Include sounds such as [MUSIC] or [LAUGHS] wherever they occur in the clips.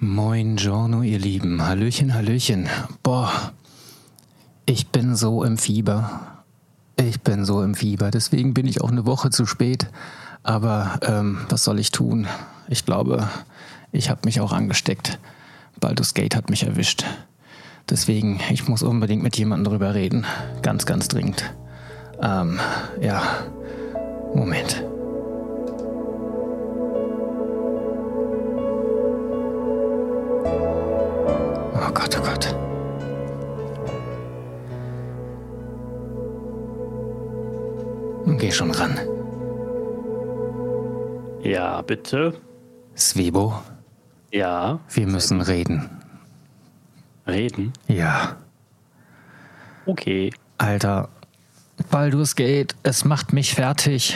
Moin Giorno, ihr Lieben. Hallöchen, Hallöchen. Boah, ich bin so im Fieber. Ich bin so im Fieber. Deswegen bin ich auch eine Woche zu spät. Aber ähm, was soll ich tun? Ich glaube, ich habe mich auch angesteckt. Baldur's Gate hat mich erwischt. Deswegen, ich muss unbedingt mit jemandem drüber reden. Ganz, ganz dringend. Ähm, ja. Moment. Oh Gott, oh Gott. Geh schon ran. Ja, bitte. Svebo, Ja. wir müssen reden. Reden. Ja. Okay. Alter, Baldur's Gate, es macht mich fertig.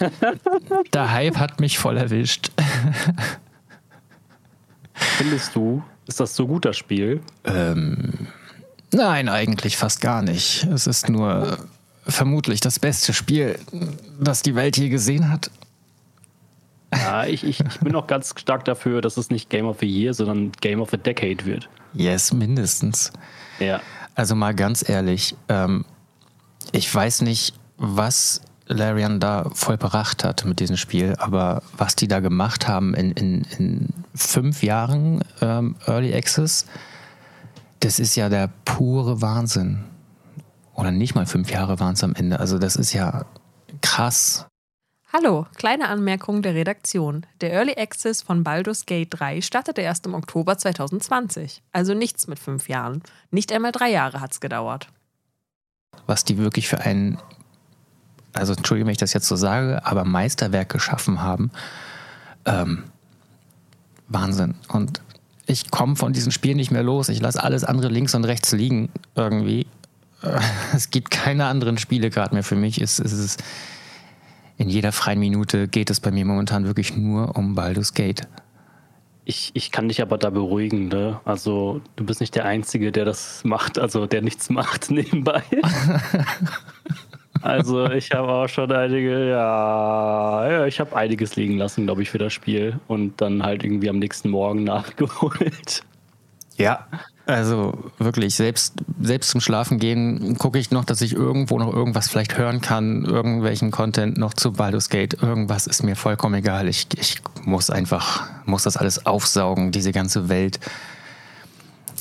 [LAUGHS] Der Hype hat mich voll erwischt. Findest du, ist das so gut, das Spiel? Nein, eigentlich fast gar nicht. Es ist nur vermutlich das beste Spiel, das die Welt je gesehen hat. Ja, ich, ich, ich bin auch ganz stark dafür, dass es nicht Game of the Year, sondern Game of the Decade wird. Yes, mindestens. Ja. Also mal ganz ehrlich, ähm, ich weiß nicht, was Larian da vollbracht hat mit diesem Spiel, aber was die da gemacht haben in, in, in fünf Jahren ähm, Early Access, das ist ja der pure Wahnsinn. Oder nicht mal fünf Jahre waren es am Ende. Also das ist ja krass. Hallo, kleine Anmerkung der Redaktion. Der Early Access von Baldur's Gate 3 startete erst im Oktober 2020. Also nichts mit fünf Jahren. Nicht einmal drei Jahre hat's gedauert. was die wirklich für ein, also entschuldige, wenn ich das jetzt so sage, aber Meisterwerk geschaffen haben. Ähm, Wahnsinn. Und ich komme von diesem Spiel nicht mehr los. Ich lasse alles andere links und rechts liegen irgendwie. Äh, [LAUGHS] Es gibt keine anderen Spiele gerade mehr für mich. Es, es ist in jeder freien Minute geht es bei mir momentan wirklich nur um Baldur's Gate. Ich, ich kann dich aber da beruhigen, ne? Also, du bist nicht der Einzige, der das macht, also der nichts macht [LAUGHS] nebenbei. [LAUGHS] also, ich habe auch schon einige, ja, ja ich habe einiges liegen lassen, glaube ich, für das Spiel und dann halt irgendwie am nächsten Morgen [LAUGHS] nachgeholt. Ja. Also wirklich, selbst, selbst zum Schlafen gehen gucke ich noch, dass ich irgendwo noch irgendwas vielleicht hören kann, irgendwelchen Content noch zu Baldur's Gate. Irgendwas ist mir vollkommen egal. Ich, ich muss einfach, muss das alles aufsaugen, diese ganze Welt.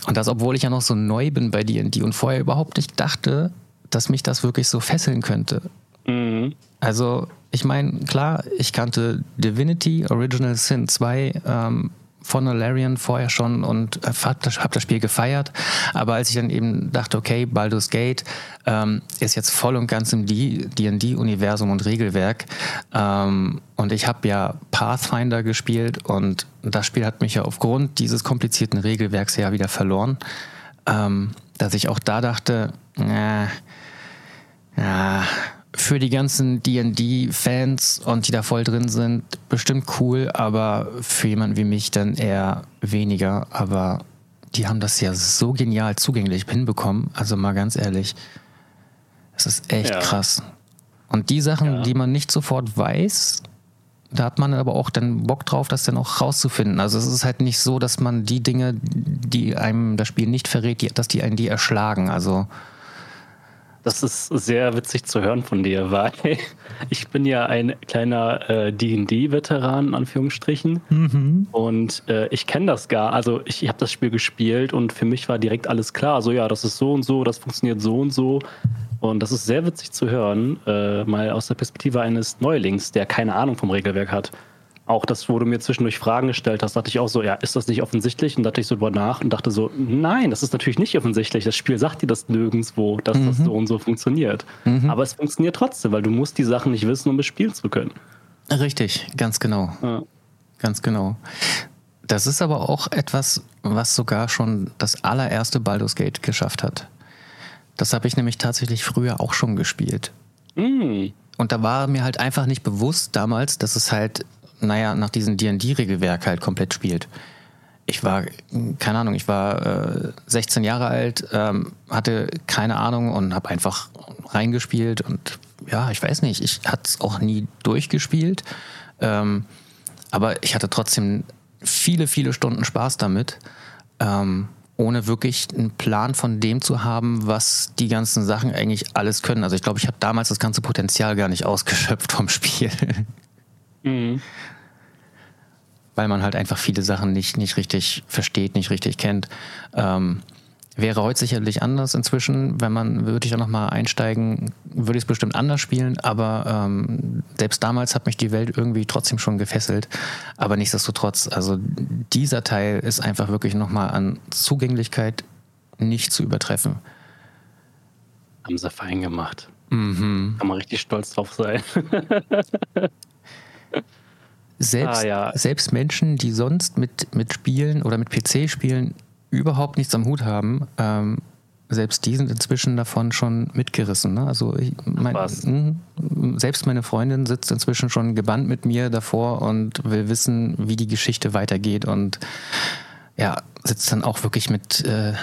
Und das, obwohl ich ja noch so neu bin bei D&D und vorher überhaupt nicht dachte, dass mich das wirklich so fesseln könnte. Mhm. Also, ich meine, klar, ich kannte Divinity, Original Sin 2 ähm, von Alarian vorher schon und habe das, hab das Spiel gefeiert. Aber als ich dann eben dachte, okay, Baldur's Gate ähm, ist jetzt voll und ganz im D&D-Universum und Regelwerk ähm, und ich habe ja Pathfinder gespielt und das Spiel hat mich ja aufgrund dieses komplizierten Regelwerks ja wieder verloren, ähm, dass ich auch da dachte, äh, ja, für die ganzen D&D-Fans und die da voll drin sind, bestimmt cool, aber für jemanden wie mich dann eher weniger. Aber die haben das ja so genial zugänglich hinbekommen. Also mal ganz ehrlich, es ist echt Ja. krass. Und die Sachen, Ja. die man nicht sofort weiß, da hat man aber auch dann Bock drauf, das dann auch rauszufinden. Also es ist halt nicht so, dass man die Dinge, die einem das Spiel nicht verrät, die, dass die einen die erschlagen. Also Das ist sehr witzig zu hören von dir, weil [LAUGHS] ich bin ja ein kleiner äh, D&D-Veteran, in Anführungsstrichen. Und äh, ich kenne das gar. Also ich, ich habe das Spiel gespielt und für mich war direkt alles klar. So, ja, das ist so und so, das funktioniert so und so. Und das ist sehr witzig zu hören, äh, mal aus der Perspektive eines Neulings, der keine Ahnung vom Regelwerk hat. Auch das, wo du mir zwischendurch Fragen gestellt hast, dachte ich auch so, ja, ist das nicht offensichtlich? Und dachte ich so drüber nach und dachte so, nein, das ist natürlich nicht offensichtlich. Das Spiel sagt dir das nirgendwo, dass das so und so funktioniert. Aber es funktioniert trotzdem, weil du musst die Sachen nicht wissen, um es spielen zu können. richtig, ganz genau. Ja. Ganz genau. Das ist aber auch etwas, was sogar schon das allererste Baldur's Gate geschafft hat. Das habe ich nämlich tatsächlich früher auch schon gespielt. Mm. Und da war mir halt einfach nicht bewusst damals, dass es halt, naja, nach diesem D&D-Regelwerk halt komplett spielt. Ich war, keine Ahnung, ich war äh, 16 Jahre alt, ähm, hatte keine Ahnung und habe einfach reingespielt und ja, ich weiß nicht, ich hatte es auch nie durchgespielt, ähm, aber ich hatte trotzdem viele, viele Stunden Spaß damit, ähm, ohne wirklich einen Plan von dem zu haben, was die ganzen Sachen eigentlich alles können. Also ich glaube, ich habe damals das ganze Potenzial gar nicht [LAUGHS] ausgeschöpft vom Spiel. Mhm. Weil man halt einfach viele Sachen nicht, nicht richtig versteht, nicht richtig kennt. Ähm, Wäre heute sicherlich anders inzwischen. Wenn man, würde ich da nochmal einsteigen, würde ich es bestimmt anders spielen. Aber ähm, selbst damals hat mich die Welt irgendwie trotzdem schon gefesselt. Aber nichtsdestotrotz, also dieser Teil ist einfach wirklich nochmal an Zugänglichkeit nicht zu übertreffen. Haben sie fein gemacht. Mhm. Kann man richtig stolz drauf sein. [LAUGHS] selbst, ah, ja. selbst Menschen, die sonst mit, mit Spielen oder mit PC-Spielen überhaupt nichts am Hut haben, ähm, selbst die sind inzwischen davon schon mitgerissen. Ne? Also ich, mein, hm, selbst meine Freundin sitzt inzwischen schon gebannt mit mir davor und will wissen, wie die Geschichte weitergeht und ja, sitzt dann auch wirklich mit äh,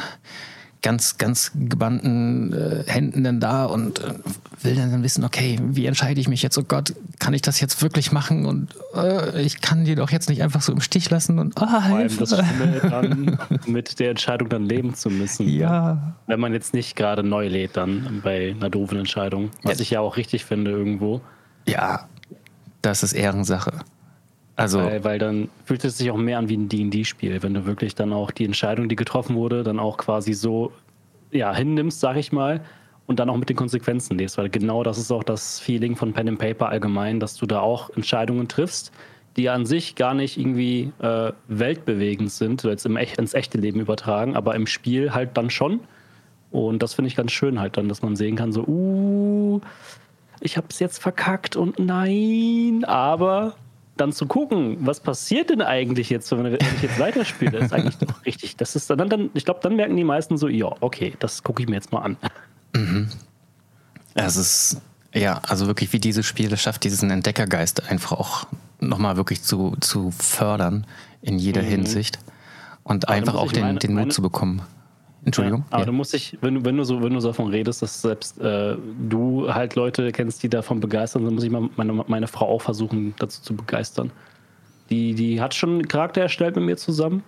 ganz, ganz gebannten äh, Händen dann da und äh, will dann wissen, okay, wie entscheide ich mich jetzt? Oh Gott, kann ich das jetzt wirklich machen? Und äh, ich kann die doch jetzt nicht einfach so im Stich lassen und ah, Vor allem das Schlimme [LAUGHS] dann mit der Entscheidung dann leben zu müssen. Ja. Wenn man jetzt nicht gerade neu lädt dann bei einer doofen Entscheidung, was ja. ich ja auch richtig finde irgendwo. Ja, das ist Ehrensache. Also weil, weil, dann fühlt es sich auch mehr an wie ein D&D-Spiel, wenn du wirklich dann auch die Entscheidung, die getroffen wurde, dann auch quasi so ja, hinnimmst, sag ich mal, und dann auch mit den Konsequenzen lebst, weil genau das ist auch das Feeling von Pen and Paper allgemein, dass du da auch Entscheidungen triffst, die an sich gar nicht irgendwie äh, weltbewegend sind, jetzt im, ins echte Leben übertragen, aber im Spiel halt dann schon. Und das finde ich ganz schön halt dann, dass man sehen kann, so, uh, ich habe es jetzt verkackt und nein, aber dann zu gucken, was passiert denn eigentlich jetzt, wenn ich jetzt weiterspiele, ist eigentlich doch richtig. Das ist dann, dann ich glaube, dann merken die meisten so, ja, okay, das gucke ich mir jetzt mal an. Mhm. Es ist, ja, also wirklich, wie dieses Spiel es schafft, diesen Entdeckergeist einfach auch nochmal wirklich zu, zu fördern in jeder mhm. Hinsicht und Aber einfach auch den, meine, den Mut meine, zu bekommen. Entschuldigung. Ja, aber ja. du musst dich, wenn du, wenn du so, wenn du so davon redest, dass selbst äh, du halt Leute kennst, die davon begeistern, dann muss ich mal meine, meine Frau auch versuchen, dazu zu begeistern. Die, die hat schon einen Charakter erstellt mit mir zusammen.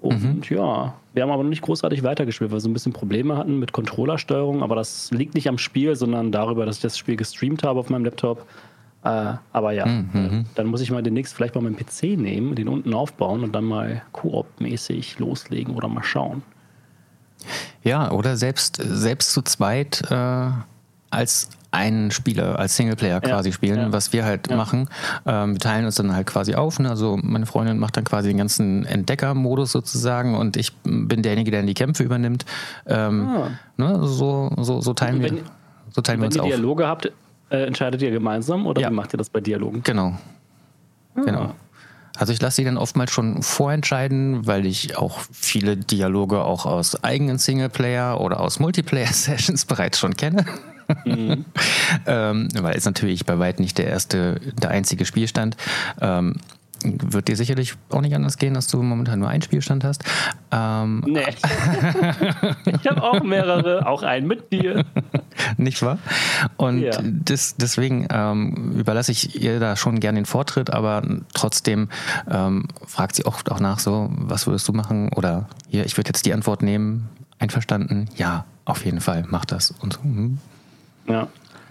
Und mhm. ja, wir haben aber noch nicht großartig weitergespielt, weil wir so ein bisschen Probleme hatten mit Controllersteuerung. Aber das liegt nicht am Spiel, sondern darüber, dass ich das Spiel gestreamt habe auf meinem Laptop. Äh, aber ja, mhm. äh, dann muss ich mal demnächst vielleicht mal meinen PC nehmen, den unten aufbauen und dann mal Koop-mäßig loslegen oder mal schauen. Ja, oder selbst, selbst zu zweit äh, als einen Spieler, als Singleplayer quasi ja, spielen, ja. was wir halt ja. machen. Ähm, wir teilen uns dann halt quasi auf. Ne? Also meine Freundin macht dann quasi den ganzen Entdecker-Modus sozusagen und ich bin derjenige, der die Kämpfe übernimmt. Ähm, ah. ne? so, so, so teilen wenn, wir, so teilen wir uns auf. Wenn ihr Dialoge habt, äh, entscheidet ihr gemeinsam oder wie macht ihr das bei Dialogen? Genau. Ah. Genau. Also ich lasse sie dann oftmals schon vorentscheiden, weil ich auch viele Dialoge auch aus eigenen Singleplayer oder aus Multiplayer-Sessions [LAUGHS] bereits schon kenne. Mhm. [LAUGHS] ähm, weil es natürlich bei weitem nicht der erste, der einzige Spielstand. Ähm, wird dir sicherlich auch nicht anders gehen, dass du momentan nur einen Spielstand hast. Ähm, nee. [LAUGHS] ich habe auch mehrere, auch einen mit dir. nicht wahr? Und ja. des, deswegen ähm, überlasse ich ihr da schon gern den Vortritt, aber trotzdem ähm, fragt sie oft auch nach so, was würdest du machen? Oder hier, ich würde jetzt die Antwort nehmen. Einverstanden? Ja, auf jeden Fall, mach das. Und so. Hm. Ja.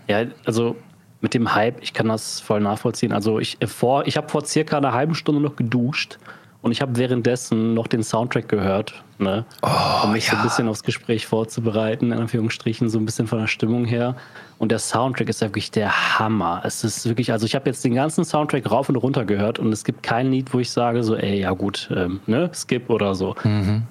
Ja, also mit dem Hype, ich kann das voll nachvollziehen. Also ich äh, vor, ich habe vor circa einer halben Stunde noch geduscht und ich habe währenddessen noch den Soundtrack gehört, ne? Oh, um mich ja. so ein bisschen aufs Gespräch vorzubereiten, in Anführungsstrichen, so ein bisschen von der Stimmung her. Und der Soundtrack ist ja wirklich der Hammer. Es ist wirklich, also ich habe jetzt den ganzen Soundtrack rauf und runter gehört und es gibt kein Lied, wo ich sage so, ey, ja gut, ähm, ne, skip oder so. Mhm.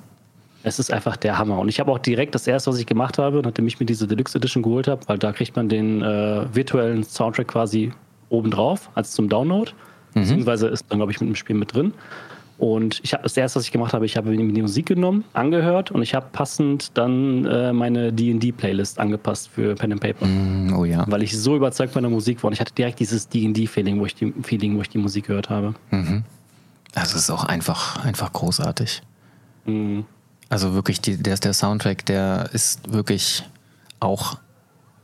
Es ist einfach der Hammer. Und ich habe auch direkt das erste, was ich gemacht habe, nachdem ich mir diese Deluxe Edition geholt habe, weil da kriegt man den äh, virtuellen Soundtrack quasi obendrauf, als zum Download. Mhm. Beziehungsweise ist dann, glaube ich, mit dem Spiel mit drin. Und ich habe das erste, was ich gemacht habe, ich habe mir die Musik genommen, angehört und ich habe passend dann äh, meine D&D-Playlist angepasst für Pen and Paper. Mm, oh ja. Weil ich so überzeugt von der Musik war und ich hatte direkt dieses D&D-Feeling, wo ich die Feeling, wo ich die Musik gehört habe. Mhm. Also es ist auch einfach, einfach großartig. Mhm. Also wirklich, die, der, der Soundtrack, der ist wirklich auch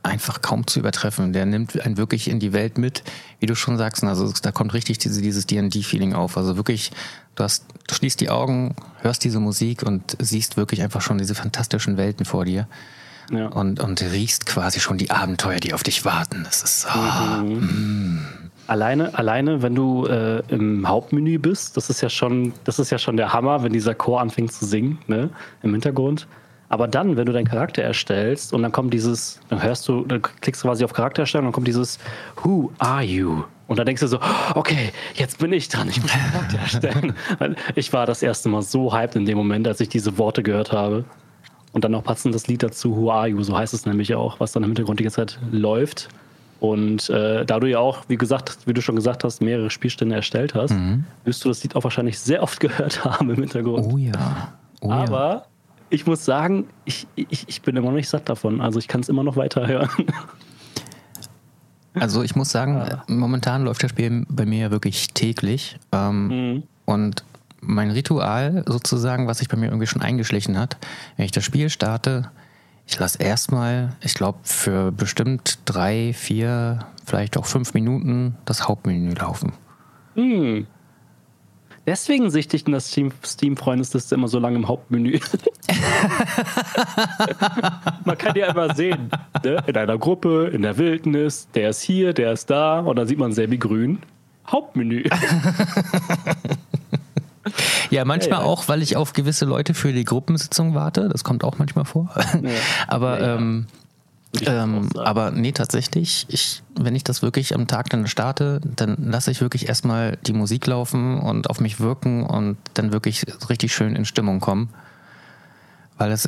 einfach kaum zu übertreffen. Der nimmt einen wirklich in die Welt mit, wie du schon sagst. Also da kommt richtig diese, dieses D&D-Feeling auf. Also wirklich, du hast schließt die Augen, hörst diese Musik und siehst wirklich einfach schon diese fantastischen Welten vor dir. Ja. Und, und riechst quasi schon die Abenteuer, die auf dich warten. Das ist. Oh, mhm. Alleine, alleine, wenn du äh, im Hauptmenü bist, das ist ja schon, das ist ja schon der Hammer, wenn dieser Chor anfängt zu singen, ne, im Hintergrund. Aber dann, wenn du deinen Charakter erstellst und dann kommt dieses, dann hörst du, dann klickst du quasi auf Charakter erstellen und dann kommt dieses Who are you? Und dann denkst du so, okay, jetzt bin ich dran, ich muss einen Charakter erstellen. [LAUGHS] ich war das erste Mal so hyped in dem Moment, als ich diese Worte gehört habe. Und dann noch passend das Lied dazu, Who Are You, so heißt es nämlich auch, was dann im Hintergrund die ganze Zeit läuft. Und äh, da du ja auch, wie gesagt, wie du schon gesagt hast, mehrere Spielstände erstellt hast, mhm. wirst du das Lied auch wahrscheinlich sehr oft [LAUGHS] gehört haben im Hintergrund. Oh ja. Oh Aber ja. ich muss sagen, ich, ich, ich bin immer noch nicht satt davon. Also ich kann es immer noch weiter hören. [LAUGHS] Also ich muss sagen, ja. momentan läuft das Spiel bei mir ja wirklich täglich. Ähm, mhm. Und mein Ritual sozusagen, was sich bei mir irgendwie schon eingeschlichen hat, wenn ich das Spiel starte, ich lasse erstmal, ich glaube, für bestimmt drei, vier, vielleicht auch fünf Minuten das Hauptmenü laufen. Hm. Deswegen sichtigt das Steam-Freundesliste immer so lange im Hauptmenü. [LAUGHS] Man kann ja immer sehen, ne? in einer Gruppe, in der Wildnis, der ist hier, der ist da, und dann sieht man Sebi grün. Hauptmenü. [LAUGHS] Ja, manchmal ja, ja. auch, weil ich auf gewisse Leute für die Gruppensitzung warte. Das kommt auch manchmal vor. Ja. [LAUGHS] aber ähm, ähm, aber nee, tatsächlich, ich, wenn ich das wirklich am Tag dann starte, dann lasse ich wirklich erstmal die Musik laufen und auf mich wirken und dann wirklich richtig schön in Stimmung kommen. Weil das,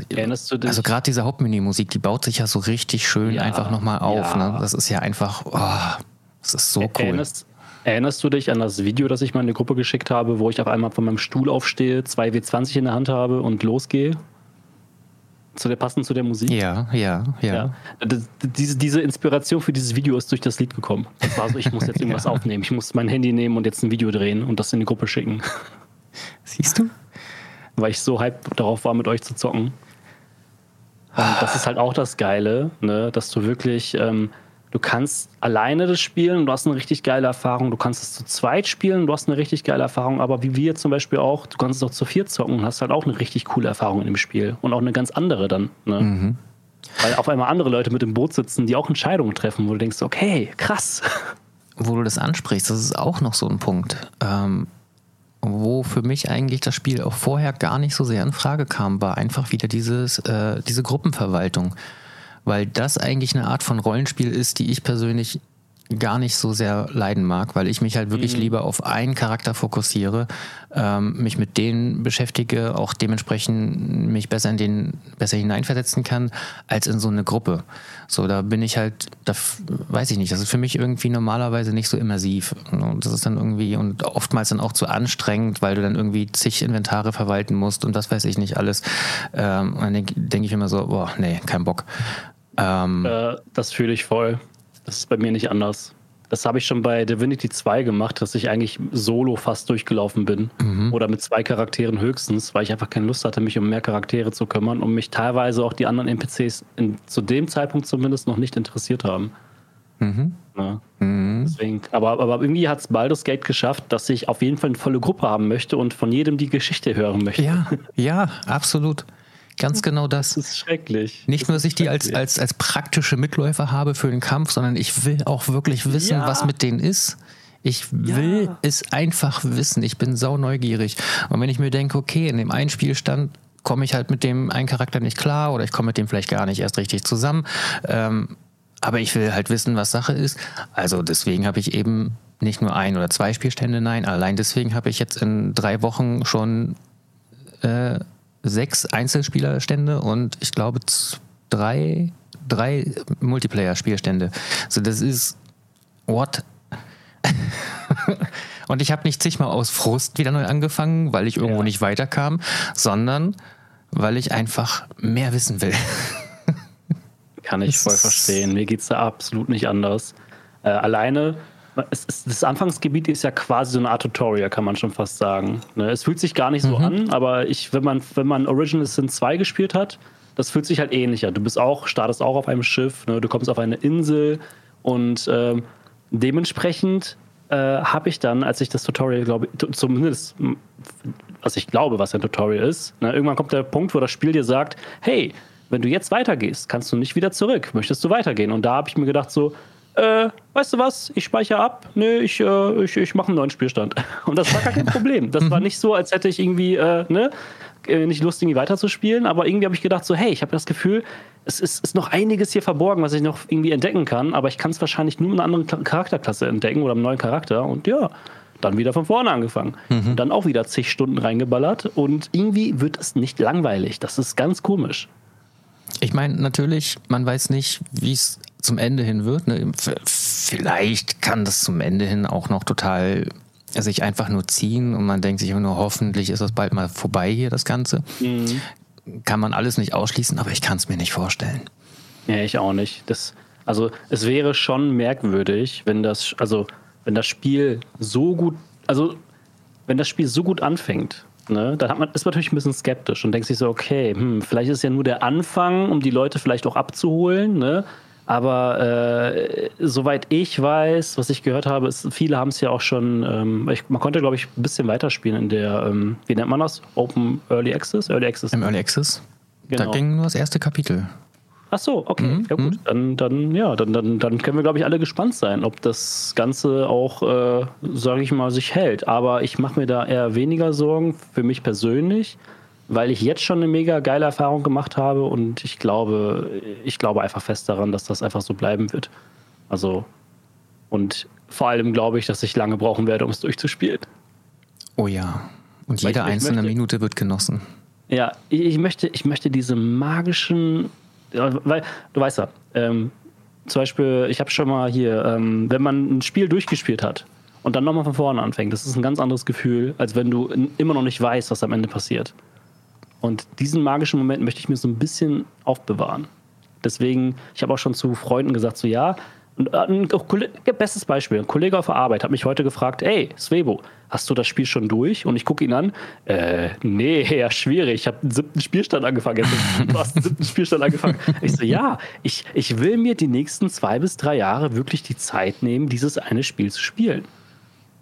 also gerade diese Hauptmenü-Musik, die baut sich ja so richtig schön ja, einfach nochmal auf. Ja. Ne? Das ist ja einfach, oh, das ist so cool. Erinnerst, Erinnerst du dich an das Video, das ich mal in die Gruppe geschickt habe, wo ich auf einmal von meinem Stuhl aufstehe, zwei W20 in der Hand habe und losgehe? Zu der, passend zu der Musik? Ja, ja, ja. ja. Diese, diese Inspiration für dieses Video ist durch das Lied gekommen. Das war so, ich muss jetzt [LAUGHS] irgendwas ja. aufnehmen. Ich muss mein Handy nehmen und jetzt ein Video drehen und das in die Gruppe schicken. Siehst du? Weil ich so hype darauf war, mit euch zu zocken. Und das ist halt auch das Geile, ne? dass du wirklich ähm, Du kannst alleine das spielen und du hast eine richtig geile Erfahrung. Du kannst es zu zweit spielen und du hast eine richtig geile Erfahrung. Aber wie wir zum Beispiel auch, du kannst es auch zu viert zocken und hast halt auch eine richtig coole Erfahrung in dem Spiel. Und auch eine ganz andere dann. Ne? Mhm. Weil auf einmal andere Leute mit im Boot sitzen, die auch Entscheidungen treffen, wo du denkst, okay, krass. Wo du das ansprichst, das ist auch noch so ein Punkt. Ähm, wo für mich eigentlich das Spiel auch vorher gar nicht so sehr in Frage kam, war einfach wieder dieses, äh, diese Gruppenverwaltung weil das eigentlich eine Art von Rollenspiel ist, die ich persönlich gar nicht so sehr leiden mag, weil ich mich halt wirklich mhm. lieber auf einen Charakter fokussiere, ähm, mich mit denen beschäftige, auch dementsprechend mich besser in den besser hineinversetzen kann, als in so eine Gruppe. So, da bin ich halt, da weiß ich nicht, das ist für mich irgendwie normalerweise nicht so immersiv. Und das ist dann irgendwie und oftmals dann auch zu anstrengend, weil du dann irgendwie zig Inventare verwalten musst und das weiß ich nicht alles. Ähm, und dann denke denk ich immer so, boah, nee, kein Bock. Ähm, äh, das fühle ich voll. Das ist bei mir nicht anders. Das habe ich schon bei Divinity 2 gemacht, dass ich eigentlich solo fast durchgelaufen bin. Mhm. Oder mit zwei Charakteren höchstens, weil ich einfach keine Lust hatte, mich um mehr Charaktere zu kümmern und mich teilweise auch die anderen NPCs in, zu dem Zeitpunkt zumindest noch nicht interessiert haben. Mhm. Ja. Mhm. Deswegen, aber, aber irgendwie hat es Baldur's Gate geschafft, dass ich auf jeden Fall eine volle Gruppe haben möchte und von jedem die Geschichte hören möchte. Ja, [LAUGHS] ja, absolut. Ganz genau das. Das ist schrecklich. Nicht das nur, dass ich die als, als, als praktische Mitläufer habe für den Kampf, sondern ich will auch wirklich wissen, ja. was mit denen ist. Ich will ja. es einfach wissen. Ich bin sau neugierig. Und wenn ich mir denke, okay, in dem einen Spielstand komme ich halt mit dem einen Charakter nicht klar oder ich komme mit dem vielleicht gar nicht erst richtig zusammen. Ähm, aber ich will halt wissen, was Sache ist. Also deswegen habe ich eben nicht nur ein oder zwei Spielstände, nein, allein deswegen habe ich jetzt in drei Wochen schon äh, sechs Einzelspielerstände und ich glaube drei, drei Multiplayer-Spielstände. So, das ist what? [LAUGHS] und ich habe nicht zigmal aus Frust wieder neu angefangen, weil ich irgendwo ja. nicht weiterkam, sondern weil ich einfach mehr wissen will. Kann ich voll verstehen. Mir geht es da absolut nicht anders. Äh, alleine ist, das Anfangsgebiet ist ja quasi so eine Art Tutorial, kann man schon fast sagen. Ne? Es fühlt sich gar nicht so mhm. an, aber ich, wenn man, wenn man Original Sin 2 gespielt hat, das fühlt sich halt ähnlicher. Du bist auch, startest auch auf einem Schiff, ne? du kommst auf eine Insel und ähm, dementsprechend äh, habe ich dann, als ich das Tutorial, glaube ich, zumindest, was ich glaube, was ein Tutorial ist, ne, irgendwann kommt der Punkt, wo das Spiel dir sagt, hey, wenn du jetzt weitergehst, kannst du nicht wieder zurück. Möchtest du weitergehen? Und da habe ich mir gedacht so, äh, weißt du was, ich speichere ab, nee, ich, äh, ich, ich mache einen neuen Spielstand. [LAUGHS] Und das war gar kein Problem. Das war nicht so, als hätte ich irgendwie, äh, ne, äh, nicht Lust, irgendwie weiterzuspielen, aber irgendwie habe ich gedacht, so, hey, ich habe das Gefühl, es ist, ist, noch einiges hier verborgen, was ich noch irgendwie entdecken kann, aber ich kann es wahrscheinlich nur mit einer anderen Charakterklasse entdecken oder einem neuen Charakter und ja, dann wieder von vorne angefangen. Mhm. Und dann auch wieder zig Stunden reingeballert und irgendwie wird es nicht langweilig. Das ist ganz komisch. Ich meine, natürlich, man weiß nicht, wie es zum Ende hin wird. Ne? Vielleicht kann das zum Ende hin auch noch total sich einfach nur ziehen und man denkt sich nur, hoffentlich ist das bald mal vorbei hier, das Ganze. Mhm. Kann man alles nicht ausschließen, aber ich kann es mir nicht vorstellen. Ja, ich auch nicht. Das, also es wäre schon merkwürdig, wenn das, also wenn das Spiel so gut, also wenn das Spiel so gut anfängt, ne, dann hat man, ist man natürlich ein bisschen skeptisch und denkt sich so, okay, hm, vielleicht ist es ja nur der Anfang, um die Leute vielleicht auch abzuholen, ne? Aber äh, soweit ich weiß, was ich gehört habe, ist, viele haben es ja auch schon, ähm, ich, man konnte, glaube ich, ein bisschen weiterspielen in der, ähm, wie nennt man das? Open Early Access? Early Access. Im Early Access? Genau. Da ging nur das erste Kapitel. Ach so, okay. Mhm. Ja gut, mhm. dann, dann, ja, dann, dann, dann können wir, glaube ich, alle gespannt sein, ob das Ganze auch, äh, sage ich mal, sich hält. Aber ich mache mir da eher weniger Sorgen für mich persönlich weil ich jetzt schon eine mega geile Erfahrung gemacht habe und ich glaube, ich glaube einfach fest daran, dass das einfach so bleiben wird. Also, und vor allem glaube ich, dass ich lange brauchen werde, um es durchzuspielen. Oh ja. Und jede ich, einzelne möchte, Minute wird genossen. Ja, ich, ich, möchte, ich möchte diese magischen, weil du weißt ja, ähm, zum Beispiel, ich habe schon mal hier, ähm, wenn man ein Spiel durchgespielt hat und dann nochmal von vorne anfängt, das ist ein ganz anderes Gefühl, als wenn du immer noch nicht weißt, was am Ende passiert. Und diesen magischen Moment möchte ich mir so ein bisschen aufbewahren. Deswegen, ich habe auch schon zu Freunden gesagt, so ja, und äh, ein bestes Beispiel, ein Kollege auf der Arbeit hat mich heute gefragt, ey, Svebo, hast du das Spiel schon durch? Und ich gucke ihn an, äh, nee, [LAUGHS] ja, schwierig, ich habe den siebten Spielstand angefangen. Du hast den siebten Spielstand angefangen. Ich so, ja, ich, ich will mir die nächsten zwei bis drei Jahre wirklich die Zeit nehmen, dieses eine Spiel zu spielen.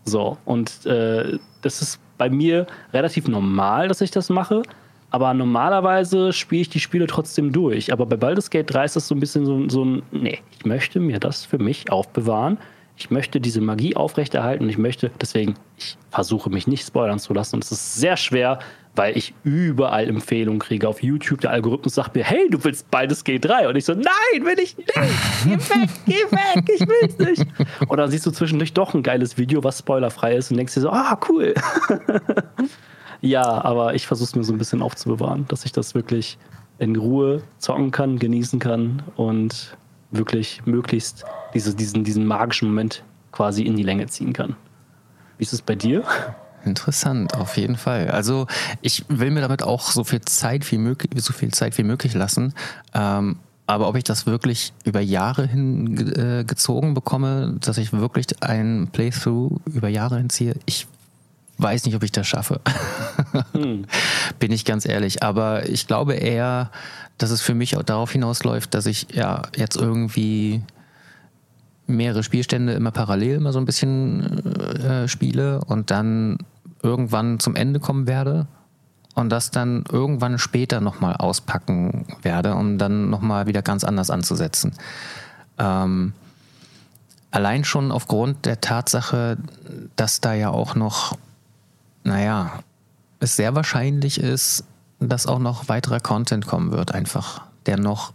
So, und äh, das ist bei mir relativ normal, dass ich das mache. Aber normalerweise spiele ich die Spiele trotzdem durch. Aber bei Baldur's Gate 3 ist das so ein bisschen so, so ein, nee, ich möchte mir das für mich aufbewahren. Ich möchte diese Magie aufrechterhalten und ich möchte, deswegen, ich versuche mich nicht spoilern zu lassen. Und es ist sehr schwer, weil ich überall Empfehlungen kriege auf YouTube. Der Algorithmus sagt mir, hey, du willst Baldur's Gate 3. Und ich so, nein, will ich nicht. Geh weg, geh weg, ich will's nicht. Und dann siehst du zwischendurch doch ein geiles Video, was spoilerfrei ist und denkst dir so, ah, cool. [LAUGHS] Ja, aber ich versuche es mir so ein bisschen aufzubewahren, dass ich das wirklich in Ruhe zocken kann, genießen kann und wirklich möglichst diese, diesen, diesen magischen Moment quasi in die Länge ziehen kann. Wie ist es bei dir? Interessant, auf jeden Fall. Also ich will mir damit auch so viel Zeit wie möglich, so viel Zeit wie möglich lassen. Ähm, aber ob ich das wirklich über Jahre hin äh, gezogen bekomme, dass ich wirklich ein Playthrough über Jahre hinziehe, ich weiß nicht, ob ich das schaffe. [LAUGHS] hm. Bin ich ganz ehrlich. Aber ich glaube eher, dass es für mich auch darauf hinausläuft, dass ich ja jetzt irgendwie mehrere Spielstände immer parallel immer so ein bisschen äh, spiele und dann irgendwann zum Ende kommen werde und das dann irgendwann später nochmal auspacken werde, um dann nochmal wieder ganz anders anzusetzen. Ähm, allein schon aufgrund der Tatsache, dass da ja auch noch naja, es sehr wahrscheinlich ist, dass auch noch weiterer Content kommen wird, einfach, der noch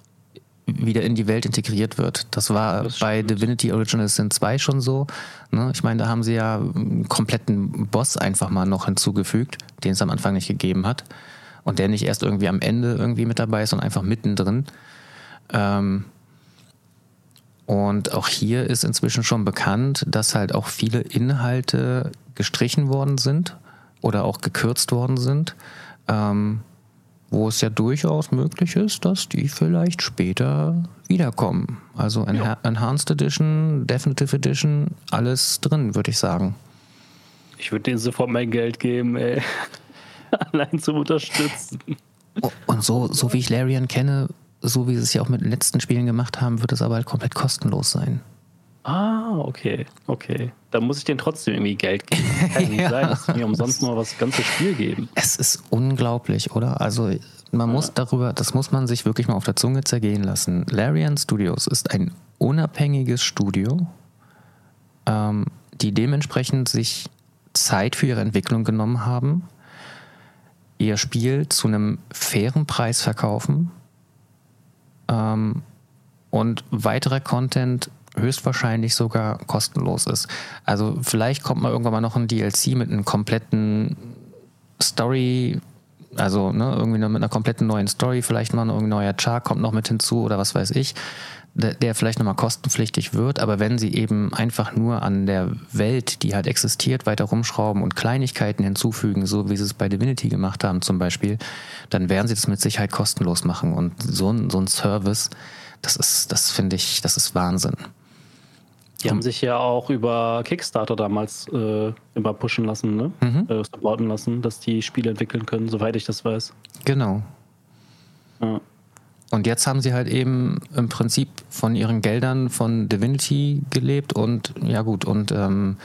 wieder in die Welt integriert wird. Das war das bei Divinity Original Sin 2 schon so. Ne? Ich meine, da haben sie ja einen kompletten Boss einfach mal noch hinzugefügt, den es am Anfang nicht gegeben hat. Und der nicht erst irgendwie am Ende irgendwie mit dabei ist, sondern einfach mittendrin. Ähm und auch hier ist inzwischen schon bekannt, dass halt auch viele Inhalte gestrichen worden sind oder auch gekürzt worden sind, ähm, wo es ja durchaus möglich ist, dass die vielleicht später wiederkommen. Also Enha ja. Enhanced Edition, Definitive Edition, alles drin, würde ich sagen. Ich würde denen sofort mein Geld geben, ey. [LAUGHS] Allein zum Unterstützen. Oh, und so, so wie ich Larian kenne, so wie sie es ja auch mit den letzten Spielen gemacht haben, wird es aber halt komplett kostenlos sein. Ah, okay, okay. Da muss ich denen trotzdem irgendwie Geld geben. [LAUGHS] Kann ja nicht sein, dass sie mir umsonst nur was ganzes Spiel geben. Es ist unglaublich, oder? Also man ja. muss darüber, das muss man sich wirklich mal auf der Zunge zergehen lassen. Larian Studios ist ein unabhängiges Studio, ähm, die dementsprechend sich Zeit für ihre Entwicklung genommen haben, ihr Spiel zu einem fairen Preis verkaufen ähm, und weiterer Content höchstwahrscheinlich sogar kostenlos ist. Also vielleicht kommt mal irgendwann mal noch ein DLC mit einem kompletten Story, also ne, irgendwie mit einer kompletten neuen Story, vielleicht mal ein neuer Char kommt noch mit hinzu oder was weiß ich, der, der vielleicht nochmal kostenpflichtig wird, aber wenn sie eben einfach nur an der Welt, die halt existiert, weiter rumschrauben und Kleinigkeiten hinzufügen, so wie sie es bei Divinity gemacht haben zum Beispiel, dann werden sie das mit Sicherheit kostenlos machen und so ein, so ein Service, das ist, das finde ich, das ist Wahnsinn. Die haben sich ja auch über Kickstarter damals äh, immer pushen lassen, ne? Mhm. Äh, supporten lassen, dass die Spiele entwickeln können, soweit ich das weiß. Genau. Ja. Und jetzt haben sie halt eben im Prinzip von ihren Geldern von Divinity gelebt und ja gut, und ähm,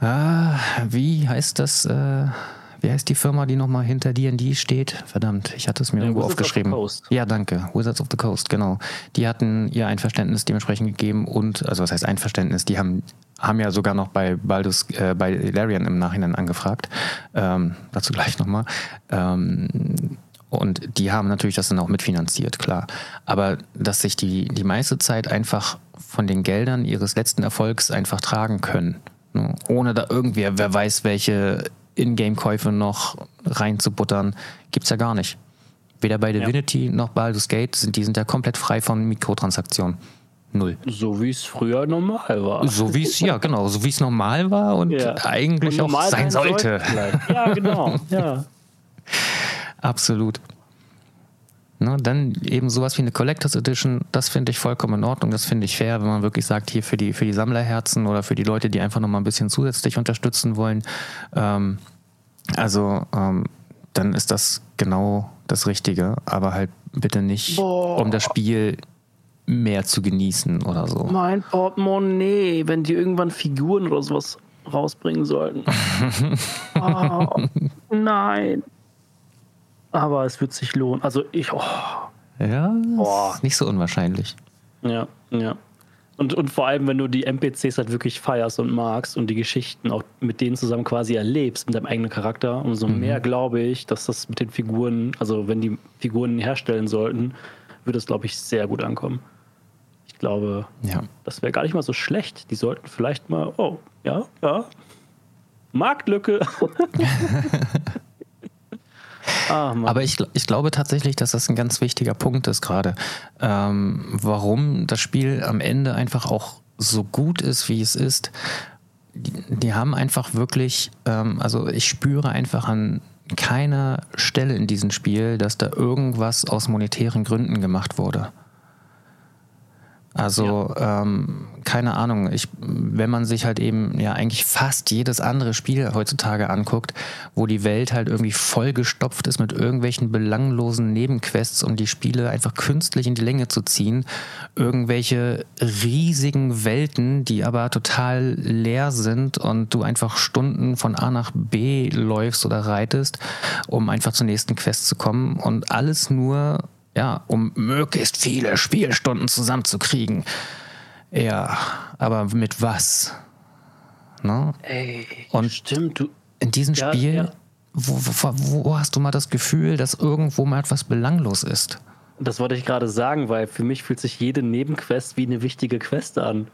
ah, wie heißt das? Äh, wie heißt die Firma, die nochmal hinter D&D steht? Verdammt, ich hatte es mir ja, irgendwo Wizards aufgeschrieben. Ja, danke. Wizards of the Coast, genau. Die hatten ihr Einverständnis dementsprechend gegeben und, also was heißt Einverständnis? Die haben, haben ja sogar noch bei Baldus, äh, bei Larian im Nachhinein angefragt. Ähm, dazu gleich nochmal. Ähm, und die haben natürlich das dann auch mitfinanziert, klar. Aber dass sich die, die meiste Zeit einfach von den Geldern ihres letzten Erfolgs einfach tragen können. Ne? Ohne da irgendwer, wer weiß, welche Ingame-Käufe noch reinzubuttern, gibt es ja gar nicht. Weder bei Divinity ja. noch bei Baldur's Gate sind die sind ja komplett frei von Mikrotransaktionen. Null. So wie es früher normal war. So wie es, ja, genau, so wie es normal war und ja. eigentlich und auch sein sollte. Ja, genau, ja. [LAUGHS] Absolut. Ne, dann eben sowas wie eine Collectors Edition, das finde ich vollkommen in Ordnung, das finde ich fair, wenn man wirklich sagt, hier für die, für die Sammlerherzen oder für die Leute, die einfach nochmal ein bisschen zusätzlich unterstützen wollen. Ähm, also ähm, dann ist das genau das Richtige, aber halt bitte nicht, Boah. um das Spiel mehr zu genießen oder so. Mein Portemonnaie, wenn die irgendwann Figuren oder sowas rausbringen sollten. oh, [LAUGHS] nein aber es wird sich lohnen. Also ich, oh. Ja, oh. ist nicht so unwahrscheinlich. Ja, ja. Und, und vor allem, wenn du die NPCs halt wirklich feierst und magst und die Geschichten auch mit denen zusammen quasi erlebst, mit deinem eigenen Charakter, umso mhm. mehr glaube ich, dass das mit den Figuren, also wenn die Figuren herstellen sollten, würde es, glaube ich, sehr gut ankommen. Ich glaube, ja. das wäre gar nicht mal so schlecht. Die sollten vielleicht mal, oh, ja, ja, Marktlücke. [LAUGHS] [LAUGHS] Ah, Aber ich, ich glaube tatsächlich, dass das ein ganz wichtiger Punkt ist gerade. Ähm, warum das Spiel am Ende einfach auch so gut ist, wie es ist. Die, die haben einfach wirklich, ähm, also ich spüre einfach an keiner Stelle in diesem Spiel, dass da irgendwas aus monetären Gründen gemacht wurde. Also ja. ähm, keine Ahnung, ich, wenn man sich halt eben ja eigentlich fast jedes andere Spiel heutzutage anguckt, wo die Welt halt irgendwie vollgestopft ist mit irgendwelchen belanglosen Nebenquests, um die Spiele einfach künstlich in die Länge zu ziehen, irgendwelche riesigen Welten, die aber total leer sind und du einfach Stunden von A nach B läufst oder reitest, um einfach zur nächsten Quest zu kommen und alles nur ja, um möglichst viele Spielstunden zusammenzukriegen. Ja, aber mit was? Ne? Ey, Und stimmt, du. In diesem ja, Spiel, ja. Wo, wo, wo hast du mal das Gefühl, dass irgendwo mal etwas belanglos ist? Das wollte ich gerade sagen, weil für mich fühlt sich jede Nebenquest wie eine wichtige Quest an.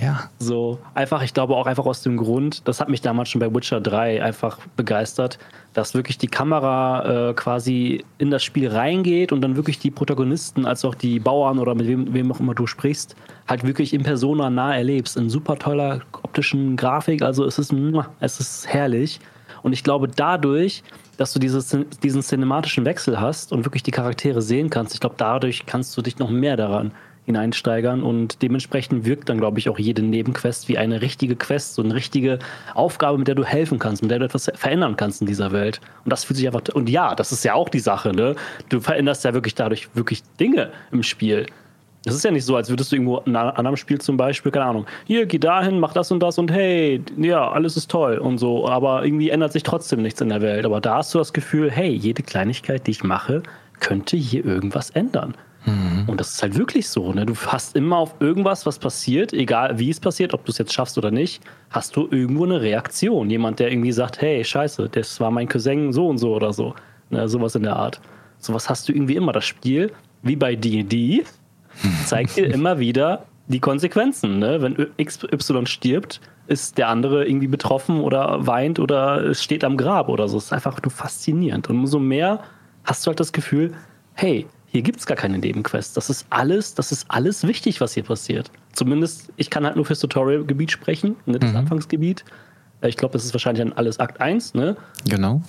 Ja. So, einfach, ich glaube auch einfach aus dem Grund, das hat mich damals schon bei Witcher 3 einfach begeistert, dass wirklich die Kamera äh, quasi in das Spiel reingeht und dann wirklich die Protagonisten, als auch die Bauern oder mit wem, wem auch immer du sprichst, halt wirklich in Persona nah erlebst. In super toller optischen Grafik, also es ist, es ist herrlich. Und ich glaube, dadurch, dass du dieses, diesen cinematischen Wechsel hast und wirklich die Charaktere sehen kannst, ich glaube, dadurch kannst du dich noch mehr daran hineinsteigern und dementsprechend wirkt dann, glaube ich, auch jede Nebenquest wie eine richtige Quest, so eine richtige Aufgabe, mit der du helfen kannst, mit der du etwas verändern kannst in dieser Welt. Und das fühlt sich einfach, und ja, das ist ja auch die Sache, ne? Du veränderst ja wirklich dadurch wirklich Dinge im Spiel. Das ist ja nicht so, als würdest du irgendwo in einem anderen Spiel zum Beispiel, keine Ahnung, hier, geh dahin, mach das und das und hey, ja, alles ist toll und so, aber irgendwie ändert sich trotzdem nichts in der Welt. Aber da hast du das Gefühl, hey, jede Kleinigkeit, die ich mache, könnte hier irgendwas ändern. Mhm. Und das ist halt wirklich so, ne? Du hast immer auf irgendwas, was passiert, egal wie es passiert, ob du es jetzt schaffst oder nicht, hast du irgendwo eine Reaktion. Jemand, der irgendwie sagt, hey, scheiße, das war mein Cousin so und so oder so. Ne? Sowas in der Art. Sowas hast du irgendwie immer. Das Spiel, wie bei D&D, [LAUGHS] zeigt dir immer wieder die Konsequenzen. Ne? Wenn XY stirbt, ist der andere irgendwie betroffen oder weint oder steht am Grab oder so. Das ist einfach nur faszinierend. Und umso mehr hast du halt das Gefühl, hey, hier gibt es gar keine Nebenquests. Das ist alles, das ist alles wichtig, was hier passiert. Zumindest, ich kann halt nur fürs Tutorial-Gebiet sprechen, ne, das mhm. Anfangsgebiet. Ich glaube, das ist wahrscheinlich dann alles Akt 1, ne? Genau.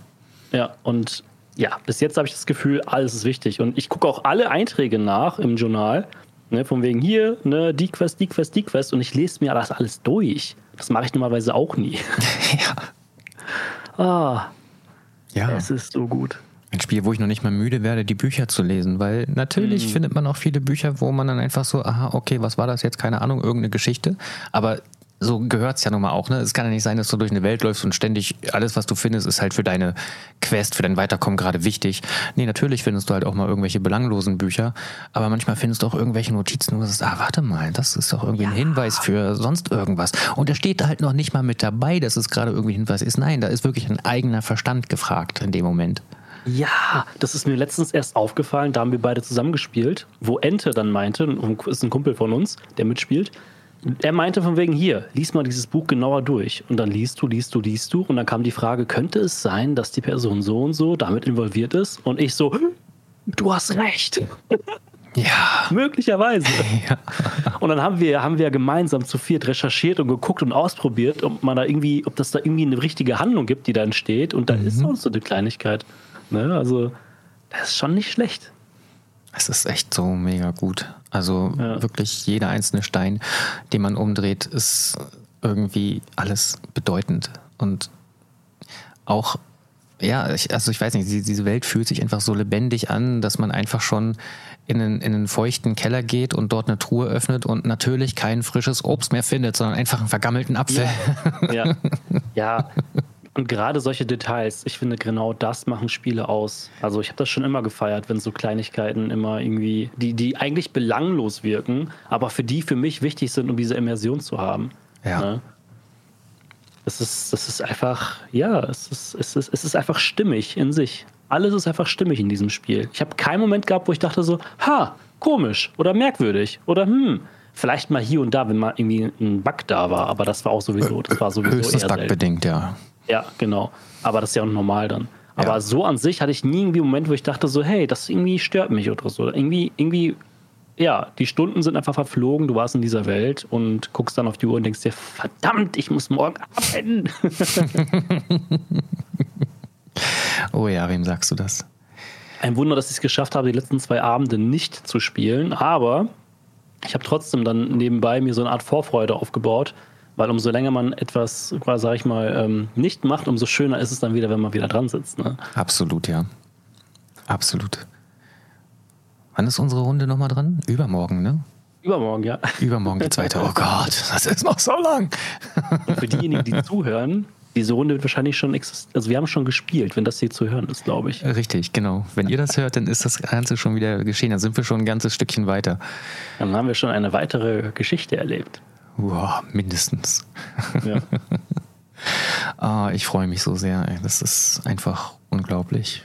Ja, und ja, bis jetzt habe ich das Gefühl, alles ist wichtig. Und ich gucke auch alle Einträge nach im Journal. Ne, von wegen hier, ne, die Quest, die Quest, die Quest. Und ich lese mir das alles durch. Das mache ich normalerweise auch nie. [LAUGHS] ja. Ah. Ja. Es ist so gut. Ein Spiel, wo ich noch nicht mal müde werde, die Bücher zu lesen, weil natürlich mhm. findet man auch viele Bücher, wo man dann einfach so, aha, okay, was war das jetzt? Keine Ahnung, irgendeine Geschichte. Aber so gehört es ja nun mal auch. Ne? Es kann ja nicht sein, dass du durch eine Welt läufst und ständig alles, was du findest, ist halt für deine Quest, für dein Weiterkommen gerade wichtig. Nee, natürlich findest du halt auch mal irgendwelche belanglosen Bücher, aber manchmal findest du auch irgendwelche Notizen, wo du sagst, ah, warte mal, das ist doch irgendwie ja. ein Hinweis für sonst irgendwas. Und da steht halt noch nicht mal mit dabei, dass es gerade irgendwie ein Hinweis ist. Nein, da ist wirklich ein eigener Verstand gefragt in dem Moment. Ja, das ist mir letztens erst aufgefallen, da haben wir beide zusammengespielt, wo Ente dann meinte, ist ein Kumpel von uns, der mitspielt, er meinte von wegen hier, lies mal dieses Buch genauer durch. Und dann liest du, liest du, liest du. Und dann kam die Frage, könnte es sein, dass die Person so und so damit involviert ist? Und ich so, du hast recht. Ja. [LAUGHS] Möglicherweise. [LAUGHS] Ja. Und dann haben wir, haben wir gemeinsam zu viert recherchiert und geguckt und ausprobiert, ob man da irgendwie, ob das da irgendwie eine richtige Handlung gibt, die da entsteht. Und da mhm. ist sonst so eine Kleinigkeit. Ne? Also, das ist schon nicht schlecht. Es ist echt so mega gut. Also ja. wirklich jeder einzelne Stein, den man umdreht, ist irgendwie alles bedeutend. Und auch, ja, ich, also ich weiß nicht, diese Welt fühlt sich einfach so lebendig an, dass man einfach schon in einen, in einen feuchten Keller geht und dort eine Truhe öffnet und natürlich kein frisches Obst mehr findet, sondern einfach einen vergammelten Apfel. Ja, ja. [LAUGHS] ja. Und gerade solche Details, ich finde, genau das machen Spiele aus. Also ich habe das schon immer gefeiert, wenn so Kleinigkeiten immer irgendwie, die, die eigentlich belanglos wirken, aber für die für mich wichtig sind, um diese Immersion zu haben. Ja. Ne? Das ist, das ist einfach, ja, es ist, es, ist, es ist einfach stimmig in sich. Alles ist einfach stimmig in diesem Spiel. Ich habe keinen Moment gehabt, wo ich dachte so, ha, komisch oder merkwürdig oder hm, vielleicht mal hier und da, wenn mal irgendwie ein Bug da war, aber das war auch sowieso, das war sowieso Höchstens eher Bugbedingt, ja. Ja, genau. Aber das ist ja auch normal dann. Aber ja. so an sich hatte ich nie irgendwie einen Moment, wo ich dachte so, hey, das irgendwie stört mich oder so. Irgendwie, irgendwie, ja, die Stunden sind einfach verflogen, du warst in dieser Welt und guckst dann auf die Uhr und denkst dir, verdammt, ich muss morgen arbeiten. [LAUGHS] oh ja, wem sagst du das? Ein Wunder, dass ich es geschafft habe, die letzten zwei Abende nicht zu spielen, aber ich habe trotzdem dann nebenbei mir so eine Art Vorfreude aufgebaut, weil umso länger man etwas, sag ich mal, ähm, nicht macht, umso schöner ist es dann wieder, wenn man wieder dran sitzt. Ne? Absolut, ja. Absolut. Wann ist unsere Runde nochmal dran? Übermorgen, ne? Übermorgen, ja. Übermorgen die zweite. Oh Gott, das ist noch so lang. Und für diejenigen, die zuhören, diese Runde wird wahrscheinlich schon existieren. Also wir haben schon gespielt, wenn das hier zu hören ist, glaube ich. Richtig, genau. Wenn ihr das hört, dann ist das Ganze schon wieder geschehen. Dann sind wir schon ein ganzes Stückchen weiter. Dann haben wir schon eine weitere Geschichte erlebt. Wow, mindestens. Ja. [LAUGHS] ah, ich freue mich so sehr. Das ist einfach unglaublich.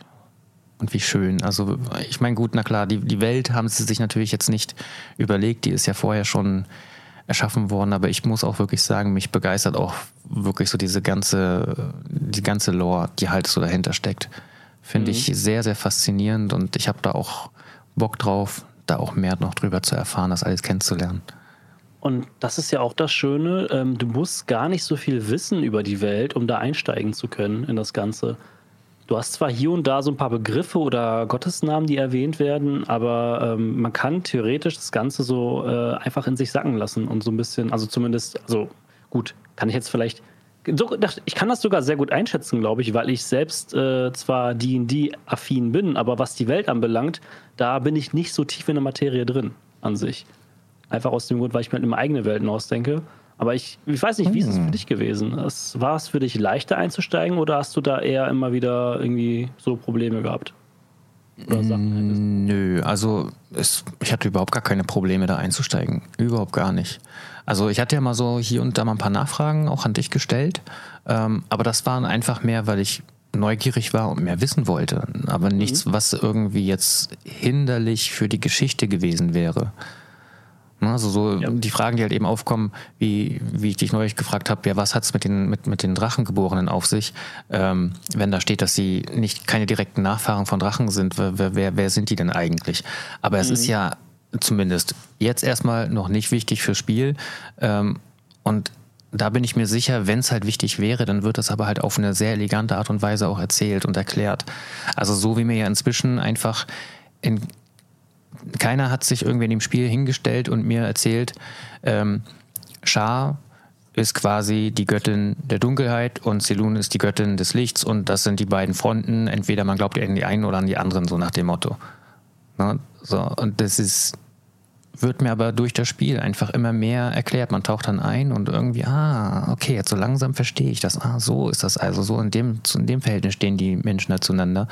Und wie schön. Also, ich meine, gut, na klar, die, die Welt haben sie sich natürlich jetzt nicht überlegt. Die ist ja vorher schon erschaffen worden, aber ich muss auch wirklich sagen, mich begeistert auch wirklich so diese ganze, die ganze Lore, die halt so dahinter steckt. Finde mhm. ich sehr, sehr faszinierend und ich habe da auch Bock drauf, da auch mehr noch drüber zu erfahren, das alles kennenzulernen. Und das ist ja auch das Schöne, ähm, du musst gar nicht so viel wissen über die Welt, um da einsteigen zu können in das Ganze. Du hast zwar hier und da so ein paar Begriffe oder Gottesnamen, die erwähnt werden, aber ähm, man kann theoretisch das Ganze so äh, einfach in sich sacken lassen und so ein bisschen, also zumindest, also gut, kann ich jetzt vielleicht, so, ich kann das sogar sehr gut einschätzen, glaube ich, weil ich selbst äh, zwar D&D-affin bin, aber was die Welt anbelangt, da bin ich nicht so tief in der Materie drin an sich. Einfach aus dem Grund, weil ich mir halt immer eigene Welten ausdenke. Aber ich, ich weiß nicht, wie ist es für hm. dich gewesen? war es für dich leichter einzusteigen oder hast du da eher immer wieder irgendwie so Probleme gehabt? Mm, nö, also es, ich hatte überhaupt gar keine Probleme da einzusteigen. Überhaupt gar nicht. Also ich hatte ja mal so hier und da mal ein paar Nachfragen auch an dich gestellt, ähm, aber das waren einfach mehr, weil ich neugierig war und mehr wissen wollte, aber nichts, mhm. was irgendwie jetzt hinderlich für die Geschichte gewesen wäre. Ne, also so ja. die Fragen, die halt eben aufkommen, wie, wie ich dich neulich gefragt habe, ja, was hat es mit den, mit, mit den Drachengeborenen auf sich, ähm, wenn da steht, dass sie nicht keine direkten Nachfahren von Drachen sind, wer, wer, wer sind die denn eigentlich? Aber es mhm. ist ja zumindest jetzt erstmal noch nicht wichtig fürs Spiel. Ähm, und da bin ich mir sicher, wenn es halt wichtig wäre, dann wird das aber halt auf eine sehr elegante Art und Weise auch erzählt und erklärt. Also so wie mir ja inzwischen einfach in keiner hat sich irgendwie in dem Spiel hingestellt und mir erzählt, ähm, Shah ist quasi die Göttin der Dunkelheit und Selun ist die Göttin des Lichts und das sind die beiden Fronten. Entweder man glaubt an die einen oder an die anderen, so nach dem Motto. Ne? So, und das ist, wird mir aber durch das Spiel einfach immer mehr erklärt. Man taucht dann ein und irgendwie, ah, okay, jetzt so langsam verstehe ich das. Ah, so ist das also. So in dem, in dem Verhältnis stehen die Menschen da zueinander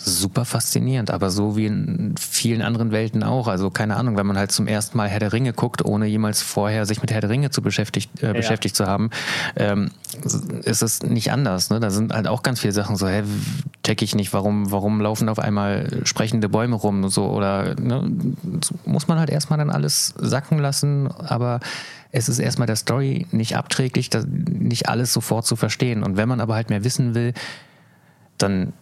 super faszinierend, aber so wie in vielen anderen Welten auch. Also keine Ahnung, wenn man halt zum ersten Mal Herr der Ringe guckt, ohne jemals vorher sich mit Herr der Ringe zu beschäftigt, äh, ja. beschäftigt zu haben, ähm, ist es nicht anders. Ne? Da sind halt auch ganz viele Sachen so, hä, check ich nicht, warum, warum laufen auf einmal sprechende Bäume rum so oder ne? muss man halt erstmal dann alles sacken lassen, aber es ist erstmal der Story nicht abträglich, nicht alles sofort zu verstehen. Und wenn man aber halt mehr wissen will, dann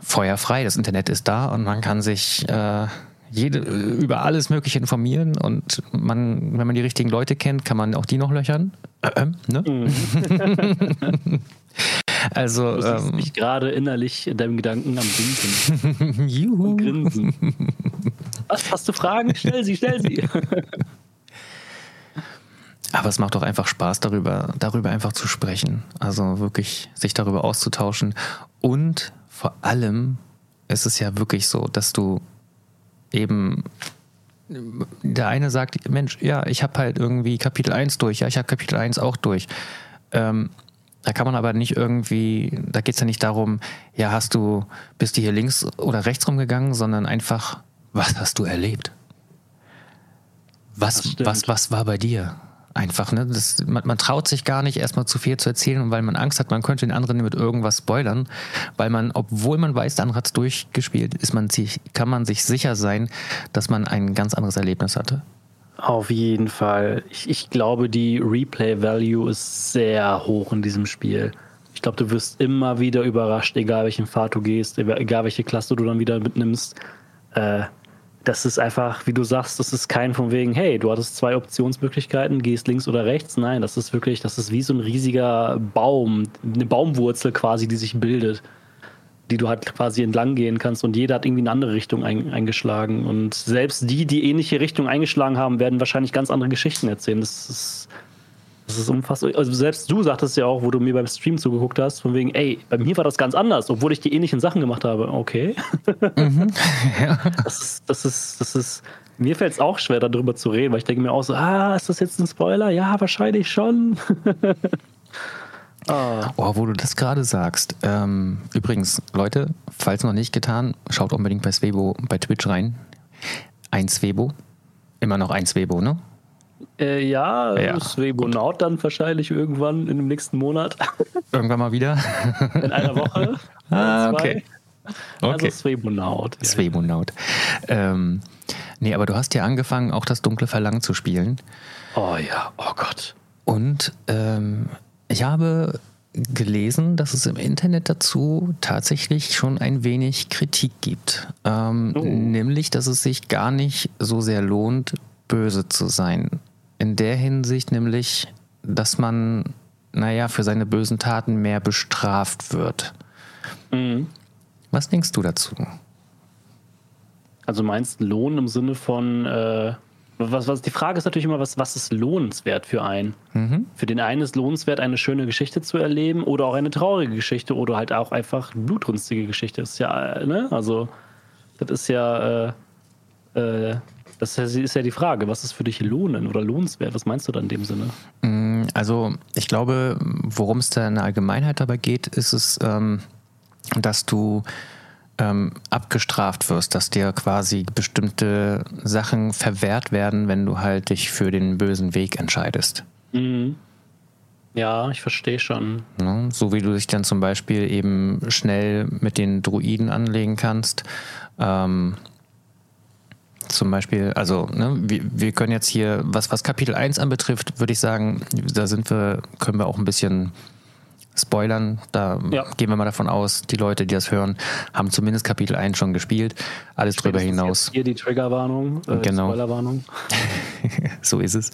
feuerfrei. Das Internet ist da und man kann sich äh, jede, über alles Mögliche informieren und man, wenn man die richtigen Leute kennt, kann man auch die noch löchern. Äh, äh, ne? Mhm. [LAUGHS] also du ähm, mich gerade innerlich in deinem Gedanken am Winken. [LAUGHS] Juhu. Und grinsen. Was hast du Fragen? Stell sie, stell sie. [LAUGHS] Aber es macht doch einfach Spaß, darüber, darüber einfach zu sprechen. Also wirklich sich darüber auszutauschen und vor allem ist es ja wirklich so, dass du eben der eine sagt, Mensch, ja, ich habe halt irgendwie Kapitel 1 durch, ja, ich habe Kapitel 1 auch durch. Ähm, da kann man aber nicht irgendwie, da geht es ja nicht darum, ja, hast du, bist du hier links oder rechts rumgegangen, sondern einfach, was hast du erlebt? Was, was, was war bei dir? Einfach. Ne? Das, man, man, traut sich gar nicht, erstmal zu viel zu erzählen, weil man Angst hat, man könnte den anderen mit irgendwas spoilern, weil man, obwohl man weiß, der andere hat es durchgespielt, ist man sich, kann man sich sicher sein, dass man ein ganz anderes Erlebnis hatte. Auf jeden Fall. Ich, ich glaube, die Replay-Value ist sehr hoch in diesem Spiel. Ich glaube, du wirst immer wieder überrascht, egal welchen Pfad du gehst, egal welche Klasse du dann wieder mitnimmst. Äh, das ist einfach, wie du sagst, das ist kein von wegen, hey, du hattest zwei Optionsmöglichkeiten, gehst links oder rechts. Nein, das ist wirklich, das ist wie so ein riesiger Baum, eine Baumwurzel quasi, die sich bildet, die du halt quasi entlang gehen kannst und jeder hat irgendwie eine andere Richtung ein, eingeschlagen. Und selbst die, die ähnliche Richtung eingeschlagen haben, werden wahrscheinlich ganz andere Geschichten erzählen. Das ist das ist unfassbar. Also selbst du sagtest ja auch, wo du mir beim Stream zugeguckt hast, von wegen, ey, bei mir war das ganz anders, obwohl ich die ähnlichen Sachen gemacht habe. Okay. Mhm. [LAUGHS] [LAUGHS] Ja. Das ist, das ist, das ist, mir fällt es auch schwer, darüber zu reden, weil ich denke mir auch so, ah, ist das jetzt ein Spoiler? Ja, wahrscheinlich schon. [LAUGHS] ah. Oh, wo du das gerade sagst. Ähm, übrigens, Leute, falls noch nicht getan, schaut unbedingt bei Swebo bei Twitch rein. Ein Swebo. Immer noch ein Swebo, ne? Äh, ja, ja Swebonaut dann wahrscheinlich irgendwann in dem nächsten Monat. [LAUGHS] Irgendwann mal wieder? [LAUGHS] In einer Woche. ah, okay. Also okay. Also Swebonaut. Swebonaut. Ähm, nee, aber du hast ja angefangen, auch das dunkle Verlangen zu spielen. Oh ja, oh Gott. Und ähm, ich habe gelesen, dass es im Internet dazu tatsächlich schon ein wenig Kritik gibt. Ähm, oh. Nämlich, dass es sich gar nicht so sehr lohnt, böse zu sein. In der Hinsicht nämlich, dass man, naja, für seine bösen Taten mehr bestraft wird. Mhm. Was denkst du dazu? Also meinst Lohn im Sinne von, äh, was, was, die Frage ist natürlich immer, was, was ist lohnenswert für einen? Mhm. Für den einen ist lohnenswert, eine schöne Geschichte zu erleben oder auch eine traurige Geschichte oder halt auch einfach blutrünstige Geschichte. Das ist ja, äh, ne? Also, das ist ja, äh, äh, Das ist ja die Frage, was ist für dich lohnen oder lohnenswert? Was meinst du da in dem Sinne? Mm, also ich glaube, worum es da in der Allgemeinheit dabei geht, ist es, ähm, dass du ähm, abgestraft wirst, dass dir quasi bestimmte Sachen verwehrt werden, wenn du halt dich für den bösen Weg entscheidest. Mhm. Ja, ich verstehe schon. Ne? So wie du dich dann zum Beispiel eben schnell mit den Druiden anlegen kannst. Ähm, zum Beispiel, also ne, wir, wir können jetzt hier, was, was Kapitel 1 anbetrifft, würde ich sagen, da sind wir, können wir auch ein bisschen spoilern. Da ja. gehen wir mal davon aus, die Leute, die das hören, haben zumindest Kapitel 1 schon gespielt. Alles drüber hinaus. Hier die Triggerwarnung, äh, genau. Spoilerwarnung. [LAUGHS] so ist es.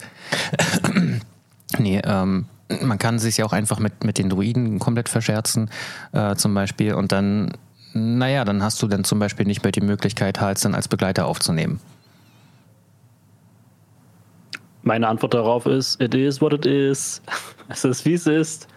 [CLEARS THROAT] nee, ähm, man kann sich ja auch einfach mit, mit den Druiden komplett verscherzen, äh, zum Beispiel, und dann naja, dann hast du dann zum Beispiel nicht mehr die Möglichkeit, Hals dann als Begleiter aufzunehmen. Meine Antwort darauf ist, it is what it is. [LAUGHS] Es ist, wie es ist.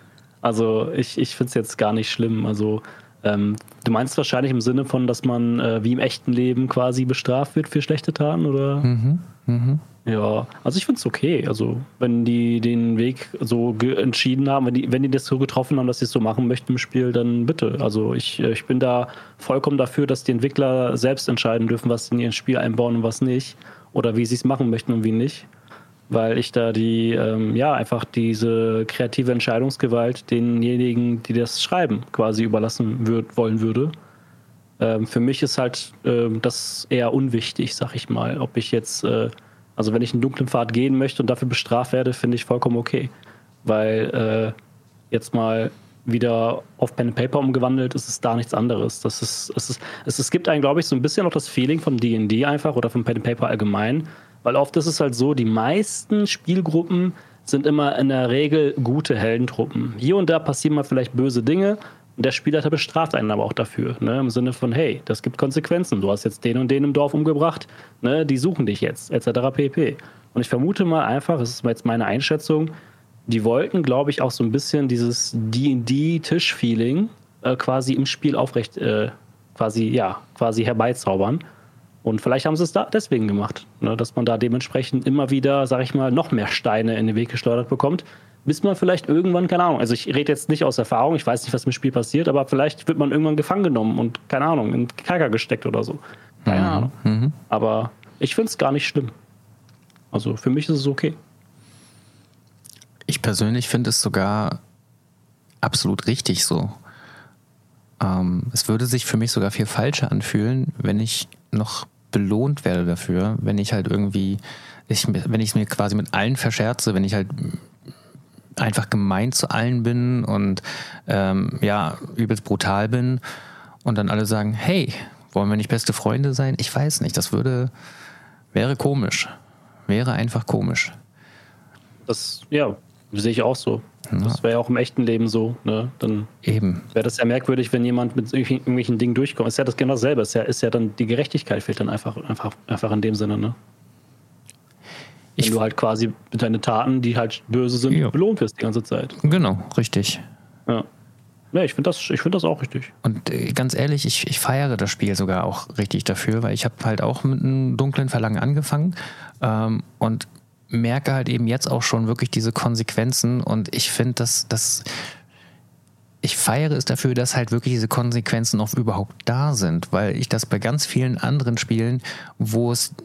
Also ich, ich finde es jetzt gar nicht schlimm. Also ähm, du meinst wahrscheinlich im Sinne von, dass man äh, wie im echten Leben quasi bestraft wird für schlechte Taten, oder? Mhm, mhm. Ja, also ich finde es okay. Also, wenn die den Weg so entschieden haben, wenn die, wenn die das so getroffen haben, dass sie es so machen möchten im Spiel, dann bitte. Also ich, äh, ich bin da vollkommen dafür, dass die Entwickler selbst entscheiden dürfen, was sie in ihr Spiel einbauen und was nicht. Oder wie sie es machen möchten und wie nicht. Weil ich da die, ähm, ja, einfach diese kreative Entscheidungsgewalt denjenigen, die das schreiben, quasi überlassen würd, wollen würde. Ähm, für mich ist halt ähm, das eher unwichtig, sag ich mal, ob ich jetzt. Äh, also wenn ich einen dunklen Pfad gehen möchte und dafür bestraft werde, finde ich vollkommen okay. Weil äh, jetzt mal wieder auf Pen and Paper umgewandelt, ist es da nichts anderes. Das ist, es, ist, es, es gibt einen, glaube ich, so ein bisschen noch das Feeling von D&D einfach oder von Pen and Paper allgemein, weil oft ist es halt so, die meisten Spielgruppen sind immer in der Regel gute Heldentruppen. Hier und da passieren mal vielleicht böse Dinge und der Spielleiter bestraft einen aber auch dafür, ne? im Sinne von, hey, das gibt Konsequenzen. Du hast jetzt den und den im Dorf umgebracht, ne? die suchen dich jetzt, etc. pp. Und ich vermute mal einfach, das ist jetzt meine Einschätzung, die wollten, glaube ich, auch so ein bisschen dieses D&D-Tisch-Feeling äh, quasi im Spiel aufrecht, äh, quasi, ja, quasi herbeizaubern. Und vielleicht haben sie es da deswegen gemacht, ne? dass man da dementsprechend immer wieder, sag ich mal, noch mehr Steine in den Weg geschleudert bekommt, bis man vielleicht irgendwann, keine Ahnung, also ich rede jetzt nicht aus Erfahrung, ich weiß nicht, was im Spiel passiert, aber vielleicht wird man irgendwann gefangen genommen und, keine Ahnung, in Kerker gesteckt oder so. Keine mhm. Ahnung. Mhm. Aber ich finde es gar nicht schlimm. Also für mich ist es okay. Ich persönlich finde es sogar absolut richtig so. Ähm, es würde sich für mich sogar viel falscher anfühlen, wenn ich noch belohnt werde dafür, wenn ich halt irgendwie, ich, wenn ich es mir quasi mit allen verscherze, wenn ich halt einfach gemein zu allen bin und ähm, ja, übelst brutal bin und dann alle sagen, hey, wollen wir nicht beste Freunde sein? Ich weiß nicht, das würde, wäre komisch. Wäre einfach komisch. Das, ja, sehe ich auch so. Ja. Das wäre ja auch im echten Leben so. Ne? Dann Eben. wäre das ja merkwürdig, wenn jemand mit irgendwelchen Dingen durchkommt. Ist ja das genau dasselbe. Ist ja, ist ja dann die Gerechtigkeit fehlt dann einfach, einfach, einfach in dem Sinne. Ne? Wenn du halt quasi mit deinen Taten, die halt böse sind, ja. belohnt wirst die ganze Zeit. Genau, richtig. Ja. Ja, ich finde das, find das auch richtig. Und äh, ganz ehrlich, ich, ich feiere das Spiel sogar auch richtig dafür, weil ich habe halt auch mit einem dunklen Verlangen angefangen ähm, und merke halt eben jetzt auch schon wirklich diese Konsequenzen und ich finde, dass das ich feiere es dafür, dass halt wirklich diese Konsequenzen auch überhaupt da sind, weil ich das bei ganz vielen anderen Spielen, wo es,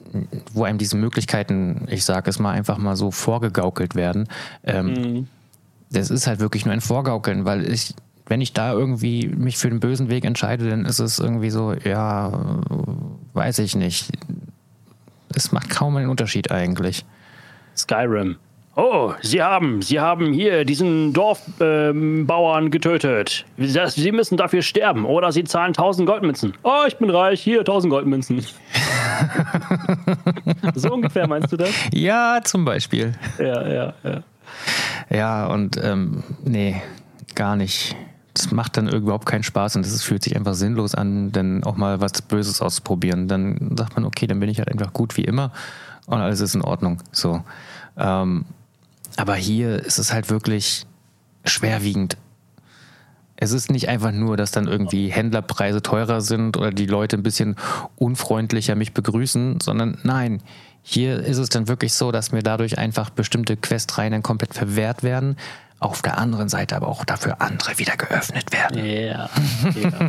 wo einem diese Möglichkeiten, ich sage es mal einfach mal so vorgegaukelt werden, ähm, mhm. das ist halt wirklich nur ein Vorgaukeln, weil ich, wenn ich da irgendwie mich für den bösen Weg entscheide, dann ist es irgendwie so, ja, weiß ich nicht. Es macht kaum einen Unterschied eigentlich. Skyrim. Oh, Sie haben, Sie haben hier diesen Dorfbauern ähm, getötet. Sie müssen dafür sterben oder Sie zahlen 1000 Goldmünzen. Oh, ich bin reich, hier 1000 Goldmünzen. [LAUGHS] so ungefähr meinst du das? Ja, zum Beispiel. Ja, ja, ja. Ja, und ähm, nee, gar nicht. Das macht dann überhaupt keinen Spaß und es fühlt sich einfach sinnlos an, dann auch mal was Böses auszuprobieren. Dann sagt man, okay, dann bin ich halt einfach gut wie immer und alles ist in Ordnung. So. Ähm, aber hier ist es halt wirklich schwerwiegend. Es ist nicht einfach nur, dass dann irgendwie Händlerpreise teurer sind oder die Leute ein bisschen unfreundlicher mich begrüßen, sondern nein, Hier ist es dann wirklich so, dass mir dadurch einfach bestimmte Questreihen dann komplett verwehrt werden. Auf der anderen Seite aber auch dafür andere wieder geöffnet werden. Ja, ja.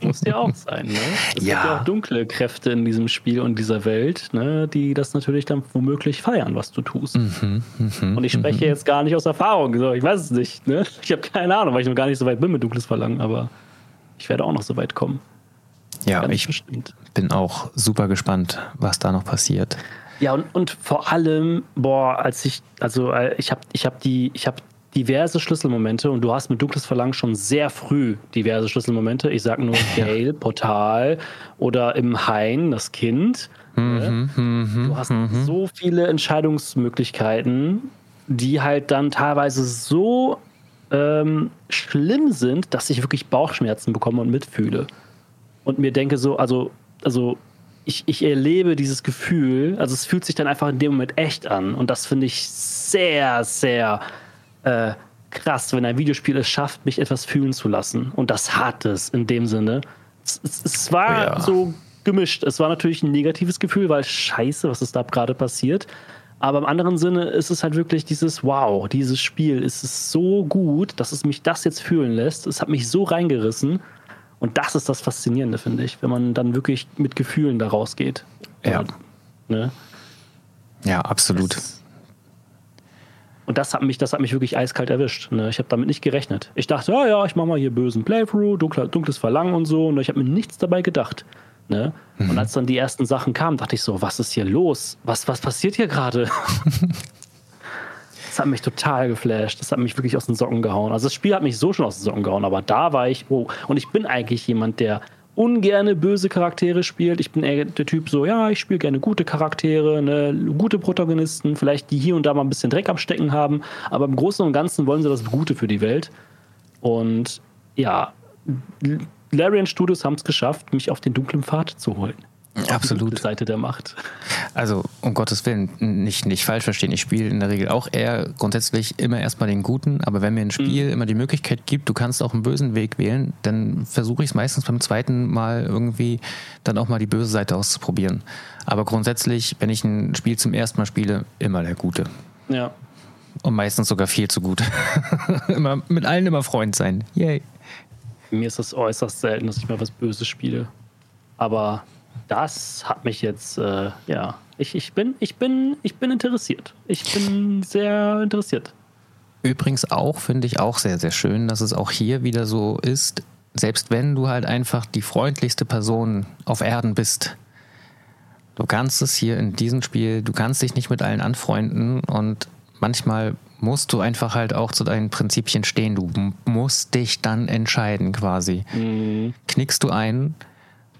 muss ja auch sein, ne? Es Ja. gibt ja auch dunkle Kräfte in diesem Spiel und dieser Welt, ne, die das natürlich dann womöglich feiern, was du tust. Mhm, und ich spreche jetzt gar nicht aus Erfahrung, so, ich weiß es nicht, ne? Ich habe keine Ahnung, weil ich noch gar nicht so weit bin mit dunkles Verlangen, aber ich werde auch noch so weit kommen. Ja, ich bestimmt. bin auch super gespannt, was da noch passiert. Ja, und, und vor allem, boah, als ich, also äh, ich habe ich hab die, ich habe diverse Schlüsselmomente und du hast mit Dunkles Verlangen schon sehr früh diverse Schlüsselmomente. Ich sag nur Gale, Portal oder im Hain, das Kind. ne? Du hast so viele Entscheidungsmöglichkeiten, die halt dann teilweise so ähm, schlimm sind, dass ich wirklich Bauchschmerzen bekomme und mitfühle. Und mir denke so, also, also ich, ich erlebe dieses Gefühl, also es fühlt sich dann einfach in dem Moment echt an. Und das finde ich sehr, sehr äh, krass, wenn ein Videospiel es schafft, mich etwas fühlen zu lassen. Und das hat es in dem Sinne. Es, es, es war Ja. so gemischt. Es war natürlich ein negatives Gefühl, weil scheiße, was ist da gerade passiert. Aber im anderen Sinne ist es halt wirklich dieses Wow, dieses Spiel ist es so gut, dass es mich das jetzt fühlen lässt. Es hat mich so reingerissen. Und das ist das Faszinierende, finde ich, wenn man dann wirklich mit Gefühlen da rausgeht. Ja. Ne? Ja, absolut. Und das hat mich, das hat mich wirklich eiskalt erwischt. Ne? Ich habe damit nicht gerechnet. Ich dachte, ja, ja, ich mache mal hier bösen Playthrough, dunkler, dunkles Verlangen und so. Und ich habe mir nichts dabei gedacht. Ne? Und als dann die ersten Sachen kamen, dachte ich so, was ist hier los? Was, was passiert hier gerade? [LAUGHS] das hat mich total geflasht. Das hat mich wirklich aus den Socken gehauen. Also das Spiel hat mich so schon aus den Socken gehauen, aber da war ich, oh. Und ich bin eigentlich jemand, der ungerne böse Charaktere spielt. Ich bin eher der Typ so, ja, ich spiele gerne gute Charaktere, ne, gute Protagonisten, vielleicht die hier und da mal ein bisschen Dreck am Stecken haben, aber im Großen und Ganzen wollen sie das Gute für die Welt. Und ja, Larian Studios haben es geschafft, mich auf den dunklen Pfad zu holen. Die Absolut. dunkle Seite der Macht. Also, um Gottes Willen, nicht, nicht falsch verstehen. Ich spiele in der Regel auch eher grundsätzlich immer erstmal den Guten, aber wenn mir ein Spiel immer die Möglichkeit gibt, du kannst auch einen bösen Weg wählen, dann versuche ich es meistens beim zweiten Mal irgendwie dann auch mal die böse Seite auszuprobieren. Aber grundsätzlich, wenn ich ein Spiel zum ersten Mal spiele, immer der Gute. Ja. Und meistens sogar viel zu gut. [LAUGHS] immer, mit allen immer Freund sein. Yay. Mir ist es äußerst selten, dass ich mal was Böses spiele. Aber das hat mich jetzt, äh, ja, ich, ich, bin, ich, bin, ich bin interessiert. Ich bin sehr interessiert. Übrigens auch, finde ich auch sehr, sehr schön, dass es auch hier wieder so ist, selbst wenn du halt einfach die freundlichste Person auf Erden bist, du kannst es hier in diesem Spiel, du kannst dich nicht mit allen anfreunden und manchmal musst du einfach halt auch zu deinen Prinzipien stehen. Du musst dich dann entscheiden quasi. Knickst du ein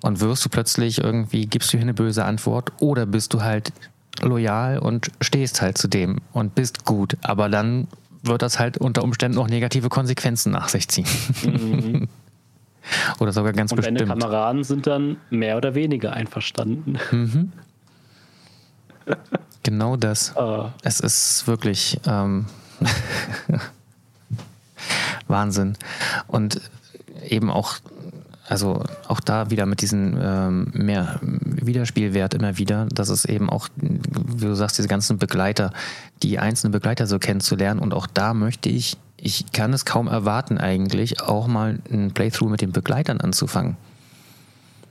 und wirst du plötzlich irgendwie, gibst du hier eine böse Antwort oder bist du halt loyal und stehst halt zu dem und bist gut. Aber dann wird das halt unter Umständen auch negative Konsequenzen nach sich ziehen. [LAUGHS] oder sogar ganz Und deine bestimmt. Kameraden sind dann mehr oder weniger einverstanden. Genau das. Äh, Es ist wirklich ähm, [LAUGHS] Wahnsinn. Und eben auch, also auch da wieder mit diesem ähm, mehr Wiederspielwert immer wieder, dass es eben auch, wie du sagst, diese ganzen Begleiter, die einzelnen Begleiter so kennenzulernen. Und auch da möchte ich, ich kann es kaum erwarten eigentlich, auch mal ein Playthrough mit den Begleitern anzufangen.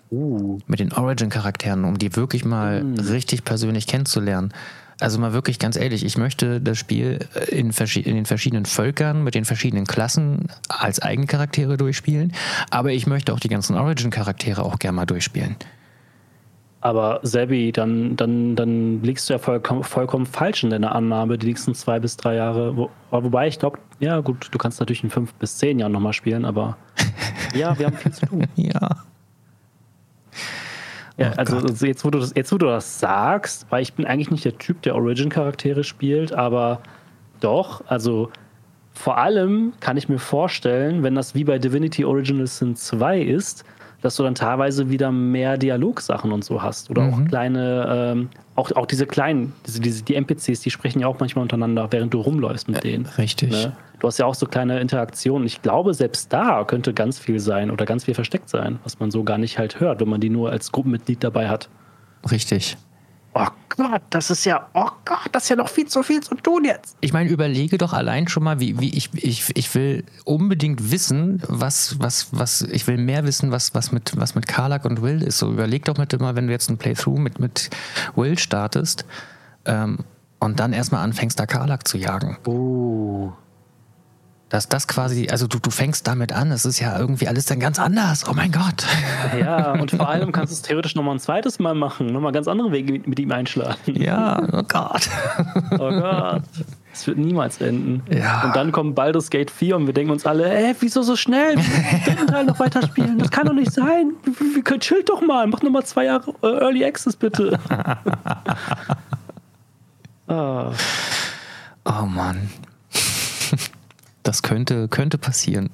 uh, Mit den Origin-Charakteren, um die wirklich mal richtig persönlich kennenzulernen. Also mal wirklich ganz ehrlich, ich möchte das Spiel in, verschi- in den verschiedenen Völkern, mit den verschiedenen Klassen als Eigencharaktere durchspielen, aber ich möchte auch die ganzen Origin-Charaktere auch gerne mal durchspielen. aber Sebi, dann, dann, dann liegst du ja vollkommen, vollkommen falsch in deiner Annahme die nächsten zwei bis drei Jahre. Wo, wobei ich glaube, ja gut, du kannst natürlich in fünf bis zehn Jahren nochmal spielen, aber [LAUGHS] ja, wir haben viel zu tun. Ja. Ja, Oh also Gott. jetzt, wo du das, jetzt, wo du das sagst, weil ich bin eigentlich nicht der Typ, der Origin-Charaktere spielt, aber doch, also vor allem kann ich mir vorstellen, wenn das wie bei Divinity Original Sin 2 ist, dass du dann teilweise wieder mehr Dialogsachen und so hast. Oder auch kleine, ähm, auch, auch diese kleinen, diese, diese, die NPCs, die sprechen ja auch manchmal untereinander, während du rumläufst mit denen. richtig. Ne? Du hast ja auch so kleine Interaktionen. Ich glaube, selbst da könnte ganz viel sein oder ganz viel versteckt sein, was man so gar nicht halt hört, wenn man die nur als Gruppenmitglied dabei hat. Richtig. Oh, Gott, das ist ja, oh Gott, das ist ja noch viel zu viel zu tun jetzt. Ich meine, überlege doch allein schon mal, wie, wie ich, ich, ich will unbedingt wissen, was, was, was, ich will mehr wissen, was, was mit, was mit Karlak und Will ist. So überleg doch bitte mal, wenn du jetzt ein Playthrough mit, mit Will startest ähm, und dann erstmal anfängst, da Karlak zu jagen. Oh. Dass das quasi, also du, du fängst damit an, es ist ja irgendwie alles dann ganz anders. Oh mein Gott. Ja, [LAUGHS] und vor allem kannst du es theoretisch nochmal ein zweites Mal machen, nochmal ganz andere Wege mit, mit ihm einschlagen. Ja, oh Gott. [LAUGHS] Oh Gott. Es wird niemals enden. Ja. Und dann kommt Baldur's Gate 4 und wir denken uns alle, ey, wieso so schnell? Wir können [LAUGHS] Teil noch weiterspielen. Das kann doch nicht sein. Wir, wir können chillt doch mal. Mach nochmal zwei Jahre äh, Early Access, bitte. ah. Oh Mann. Das könnte, könnte passieren.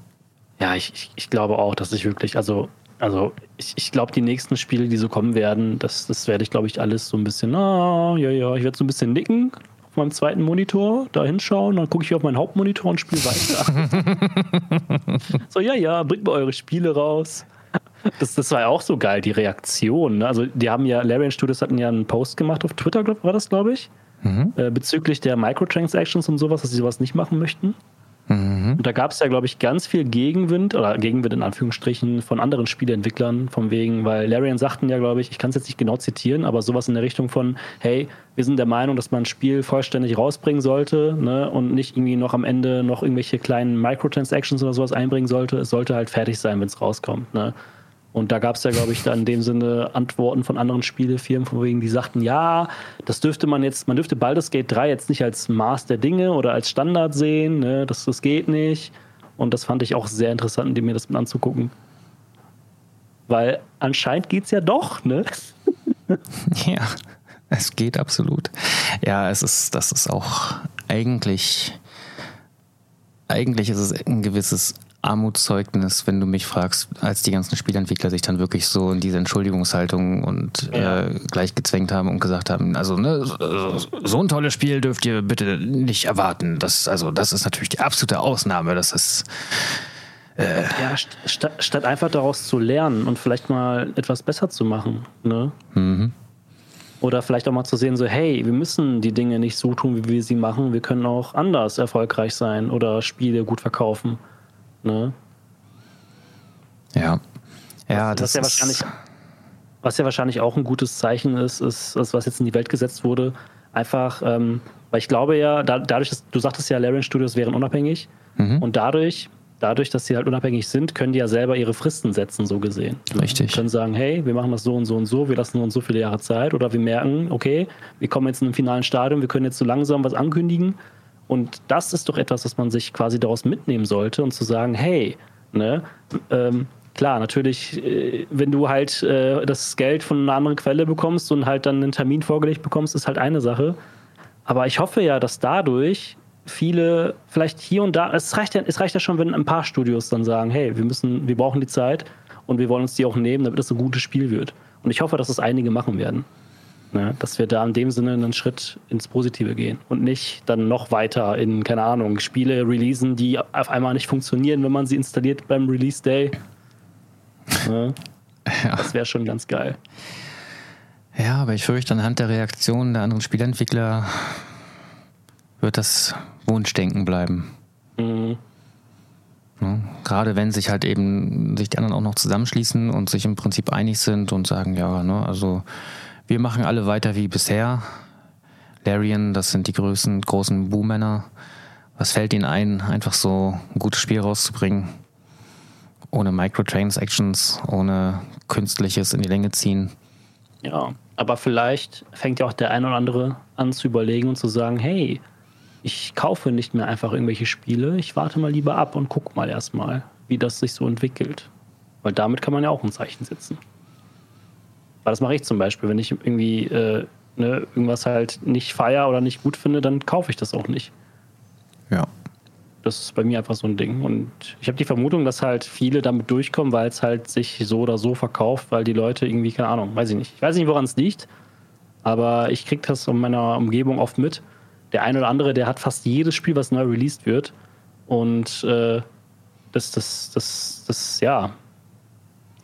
Ja, ich, ich, ich glaube auch, dass ich wirklich, also, also ich, ich glaube, die nächsten Spiele, die so kommen werden, das, das werde ich, glaube ich, alles so ein bisschen, ah, ja, ja, ich werde so ein bisschen nicken auf meinem zweiten Monitor, da hinschauen, dann gucke ich auf meinen Hauptmonitor und spiele weiter. [LAUGHS] so, ja, ja, bringt mal eure Spiele raus. Das, das war ja auch so geil, die Reaktion. Ne? Also, die haben ja, Larian Studios hatten ja einen Post gemacht auf Twitter, war das, glaube ich, mhm. äh, bezüglich der Microtransactions und sowas, dass sie sowas nicht machen möchten. Mhm. Und da gab es ja, glaube ich, ganz viel Gegenwind oder Gegenwind in Anführungsstrichen von anderen Spieleentwicklern, von wegen, weil Larian sagten ja, glaube ich, ich kann es jetzt nicht genau zitieren, aber sowas in der Richtung von, hey, wir sind der Meinung, dass man ein Spiel vollständig rausbringen sollte ne, und nicht irgendwie noch am Ende noch irgendwelche kleinen Microtransactions oder sowas einbringen sollte. Es sollte halt fertig sein, wenn es rauskommt. Ne? Und da gab es ja, glaube ich, da in dem Sinne Antworten von anderen Spielefirmen, von wegen, die sagten, ja, das dürfte man jetzt, man dürfte Baldur's Gate 3 jetzt nicht als Maß der Dinge oder als Standard sehen, ne? das, das geht nicht. Und das fand ich auch sehr interessant, mir das mal anzugucken. Weil anscheinend geht es ja doch, ne? [LAUGHS] ja, es geht absolut. Ja, es ist, das ist auch eigentlich, eigentlich ist es ein gewisses Armutszeugnis, wenn du mich fragst, als die ganzen Spielentwickler sich dann wirklich so in diese Entschuldigungshaltung und ja. äh, gleich gezwängt haben und gesagt haben, also ne, so, so, ein tolles Spiel dürft ihr bitte nicht erwarten. Das, also, das ist natürlich die absolute Ausnahme. Das ist äh ja, st statt einfach daraus zu lernen und vielleicht mal etwas besser zu machen. Ne? Mhm. Oder vielleicht auch mal zu sehen, so, hey, wir müssen die Dinge nicht so tun, wie wir sie machen. Wir können auch anders erfolgreich sein oder Spiele gut verkaufen. Ne? Ja. Ja, was, das was ja wahrscheinlich, was ja wahrscheinlich auch ein gutes Zeichen ist, ist, ist was jetzt in die Welt gesetzt wurde. Einfach, ähm, weil ich glaube ja, da, dadurch, dass du sagtest ja, Larian Studios wären unabhängig mhm. und dadurch, dadurch, dass sie halt unabhängig sind, können die ja selber ihre Fristen setzen, so gesehen. Richtig. Die können sagen, hey, wir machen das so und so und so, wir lassen uns so viele Jahre Zeit oder wir merken, okay, wir kommen jetzt in einem finalen Stadium, wir können jetzt so langsam was ankündigen und das ist doch etwas, was man sich quasi daraus mitnehmen sollte und zu sagen, hey, ne, ähm, klar, natürlich, äh, wenn du halt äh, das Geld von einer anderen Quelle bekommst und halt dann einen Termin vorgelegt bekommst, ist halt eine Sache. Aber ich hoffe ja, dass dadurch viele vielleicht hier und da, es reicht ja, es reicht ja schon, wenn ein paar Studios dann sagen, hey, wir müssen, wir brauchen die Zeit und wir wollen uns die auch nehmen, damit es ein gutes Spiel wird. Und ich hoffe, dass es einige machen werden. Ne? Dass wir da in dem Sinne einen Schritt ins Positive gehen und nicht dann noch weiter in, keine Ahnung, Spiele releasen, die auf einmal nicht funktionieren, wenn man sie installiert beim Release Day. [LAUGHS] Ne? Ja. Das wäre schon ganz geil. Ja, aber ich fürchte, anhand der Reaktionen der anderen Spielentwickler wird das Wunschdenken bleiben. Mhm. Ja, gerade wenn sich halt eben sich die anderen auch noch zusammenschließen und sich im Prinzip einig sind und sagen, ja, ne, also wir machen alle weiter wie bisher. Larian, das sind die größten, großen Buhmänner. Was fällt ihnen ein, einfach so ein gutes Spiel rauszubringen? Ohne Microtransactions, ohne künstliches in die Länge ziehen. Ja, aber vielleicht fängt ja auch der ein oder andere an zu überlegen und zu sagen, hey, ich kaufe nicht mehr einfach irgendwelche Spiele, ich warte mal lieber ab und gucke mal erstmal, wie das sich so entwickelt. Weil damit kann man ja auch ein Zeichen setzen. Weil das mache ich zum Beispiel. Wenn ich irgendwie äh, ne, irgendwas halt nicht feier oder nicht gut finde, dann kaufe ich das auch nicht. Ja. Das ist bei mir einfach so ein Ding. Und ich habe die Vermutung, dass halt viele damit durchkommen, weil es halt sich so oder so verkauft, weil die Leute irgendwie, keine Ahnung, weiß ich nicht. Ich weiß nicht, woran es liegt, aber ich kriege das in meiner Umgebung oft mit. Der eine oder andere, der hat fast jedes Spiel, was neu released wird. Und äh, das, das, das, das, ja,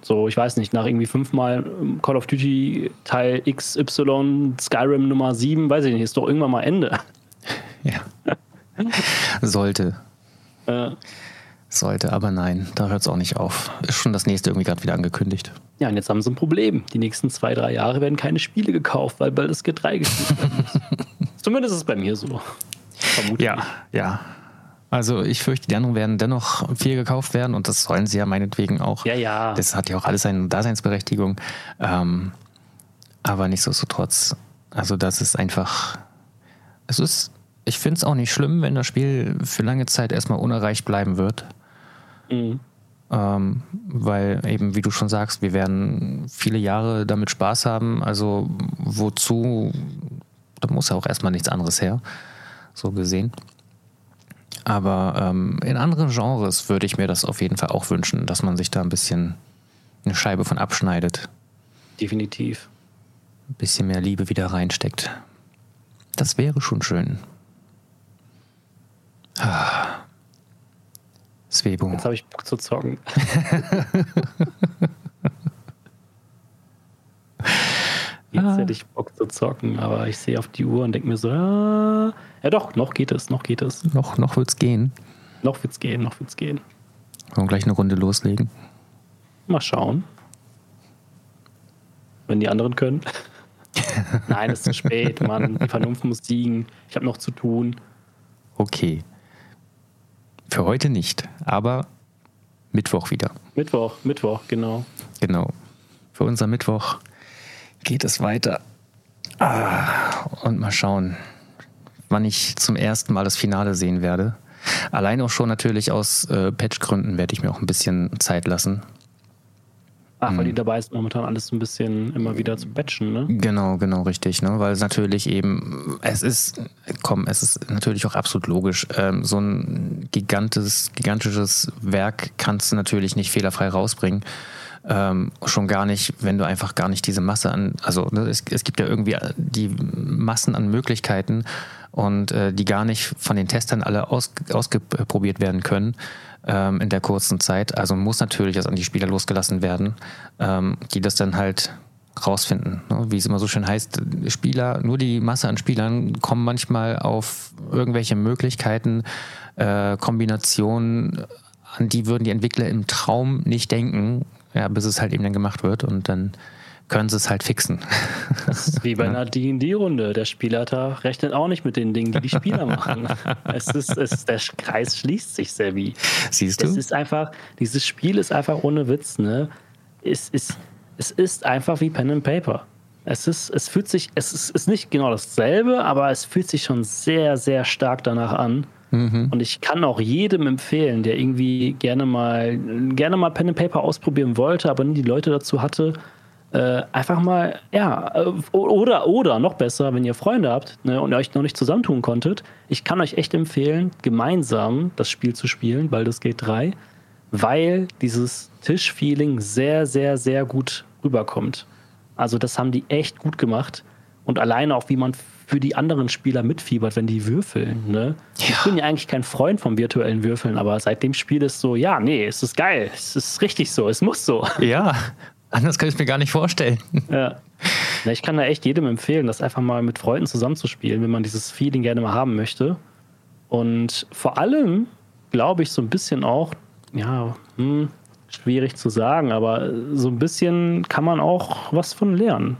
So, ich weiß nicht, nach irgendwie fünfmal Call of Duty Teil XY, Skyrim Nummer 7, weiß ich nicht, ist doch irgendwann mal Ende. [LAUGHS] Ja. Sollte. Äh, Sollte, aber nein, da hört es auch nicht auf. Ist schon das nächste irgendwie gerade wieder angekündigt. ja, und jetzt haben sie ein Problem. Die nächsten zwei, drei Jahre werden keine Spiele gekauft, weil bald das G3 gespielt muss. [LAUGHS] Zumindest ist es bei mir so. Vermutlich. Ja, ja. Also ich fürchte, die anderen werden dennoch viel gekauft werden und das sollen sie ja meinetwegen auch. Ja, ja. Das hat ja auch alles seine Daseinsberechtigung. Ähm, aber nichtsdestotrotz, also das ist einfach, es ist, ich finde es auch nicht schlimm, wenn das Spiel für lange Zeit erstmal unerreicht bleiben wird. Mhm. Ähm, weil eben, wie du schon sagst, wir werden viele Jahre damit Spaß haben. Also wozu, da muss ja auch erstmal nichts anderes her, so gesehen. Aber ähm, in anderen Genres würde ich mir das auf jeden Fall auch wünschen, dass man sich da ein bisschen eine Scheibe von abschneidet, Definitiv. ein bisschen mehr Liebe wieder reinsteckt. Das wäre schon schön. Ah. Svebo. Jetzt habe ich Bock zu zocken. [LAUGHS] Jetzt Ah. hätte ich Bock zu zocken, aber ich sehe auf die Uhr und denke mir so, ah, ja doch, noch geht es, noch geht es. Noch, noch wird's gehen. Noch wird's gehen, noch wird's gehen. Wollen wir gleich eine Runde loslegen? Mal schauen. Wenn die anderen können. [LAUGHS] Nein, es ist zu spät, Mann. Die Vernunft muss siegen. Ich habe noch zu tun. Okay. Für heute nicht, aber Mittwoch wieder. Mittwoch, Mittwoch, genau. Genau. Für unser Mittwoch geht es weiter. Ah, und mal schauen, wann ich zum ersten Mal das Finale sehen werde. Allein auch schon natürlich aus äh, Patchgründen werde ich mir auch ein bisschen Zeit lassen. Ach, weil die dabei ist, momentan alles so ein bisschen immer wieder zu batchen, ne? Genau, genau, richtig, ne? Weil es natürlich eben, es ist, komm, es ist natürlich auch absolut logisch. Ähm, so ein gigantes, gigantisches Werk kannst du natürlich nicht fehlerfrei rausbringen. Ähm, schon gar nicht, wenn du einfach gar nicht diese Masse an, also ne, es, es gibt ja irgendwie die Massen an Möglichkeiten und äh, die gar nicht von den Testern alle aus, ausprobiert werden können ähm, in der kurzen Zeit. Also muss natürlich das an die Spieler losgelassen werden, ähm, die das dann halt rausfinden. Ne? Wie es immer so schön heißt, Spieler, nur die Masse an Spielern kommen manchmal auf irgendwelche Möglichkeiten, äh, Kombinationen, an die würden die Entwickler im Traum nicht denken, ja, bis es halt eben dann gemacht wird und dann können sie es halt fixen. [LAUGHS] Das ist wie bei einer D&D-Runde. Der Spielleiter rechnet auch nicht mit den Dingen, die die Spieler machen. [LAUGHS] es ist, es, der Kreis schließt sich, Sebi. Siehst Es du? ist einfach, dieses Spiel ist einfach ohne Witz, ne? Es ist, es ist einfach wie Pen and Paper. Es ist, es fühlt sich, es ist, ist nicht genau dasselbe, aber es fühlt sich schon sehr, sehr stark danach an. Und ich kann auch jedem empfehlen, der irgendwie gerne mal, gerne mal Pen and Paper ausprobieren wollte, aber nie die Leute dazu hatte, äh, einfach mal, ja, äh, oder, oder noch besser, wenn ihr Freunde habt ne, und euch noch nicht zusammentun konntet, ich kann euch echt empfehlen, gemeinsam das Spiel zu spielen, Baldur's Gate 3, weil dieses Tischfeeling sehr, sehr, sehr gut rüberkommt. Also das haben die echt gut gemacht und alleine auch, wie man für die anderen Spieler mitfiebert, wenn die würfeln. Ne? Ich bin ja eigentlich kein Freund vom virtuellen Würfeln, aber seit dem Spiel ist so, ja, nee, es ist geil, es ist richtig so, es muss so. [LAUGHS] Ja, anders kann ich es mir gar nicht vorstellen. Ja. Na, ich kann da echt jedem empfehlen, das einfach mal mit Freunden zusammenzuspielen, wenn man dieses Feeling gerne mal haben möchte. Und vor allem glaube ich so ein bisschen auch, ja, hm, schwierig zu sagen, aber so ein bisschen kann man auch was von lernen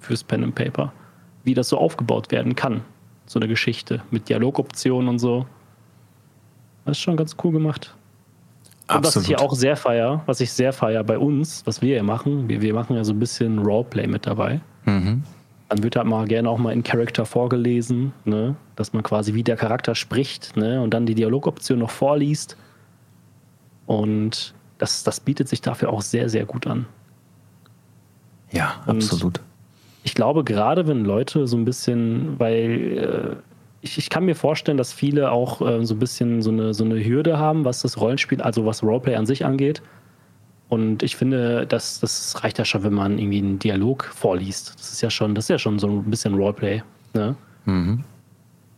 fürs Pen and Paper, wie das so aufgebaut werden kann, so eine Geschichte mit Dialogoptionen und so. Das ist schon ganz cool gemacht. Und was ich hier auch sehr feier, was ich sehr feier bei uns, was wir hier machen, wir, wir machen ja so ein bisschen Roleplay mit dabei. Mhm. Dann wird halt mal gerne auch mal in Character vorgelesen, ne? dass man quasi wie der Charakter spricht ne? und dann die Dialogoption noch vorliest. Und das, das bietet sich dafür auch sehr, sehr gut an. Ja, Und- absolut. Ich glaube, gerade wenn Leute so ein bisschen, weil äh, ich, ich kann mir vorstellen, dass viele auch äh, so ein bisschen so eine, so eine Hürde haben, was das Rollenspiel, also was Roleplay an sich angeht. Und ich finde, das, das reicht ja schon, wenn man irgendwie einen Dialog vorliest. Das ist ja schon, das ist ja schon so ein bisschen Roleplay. Ne? Mhm.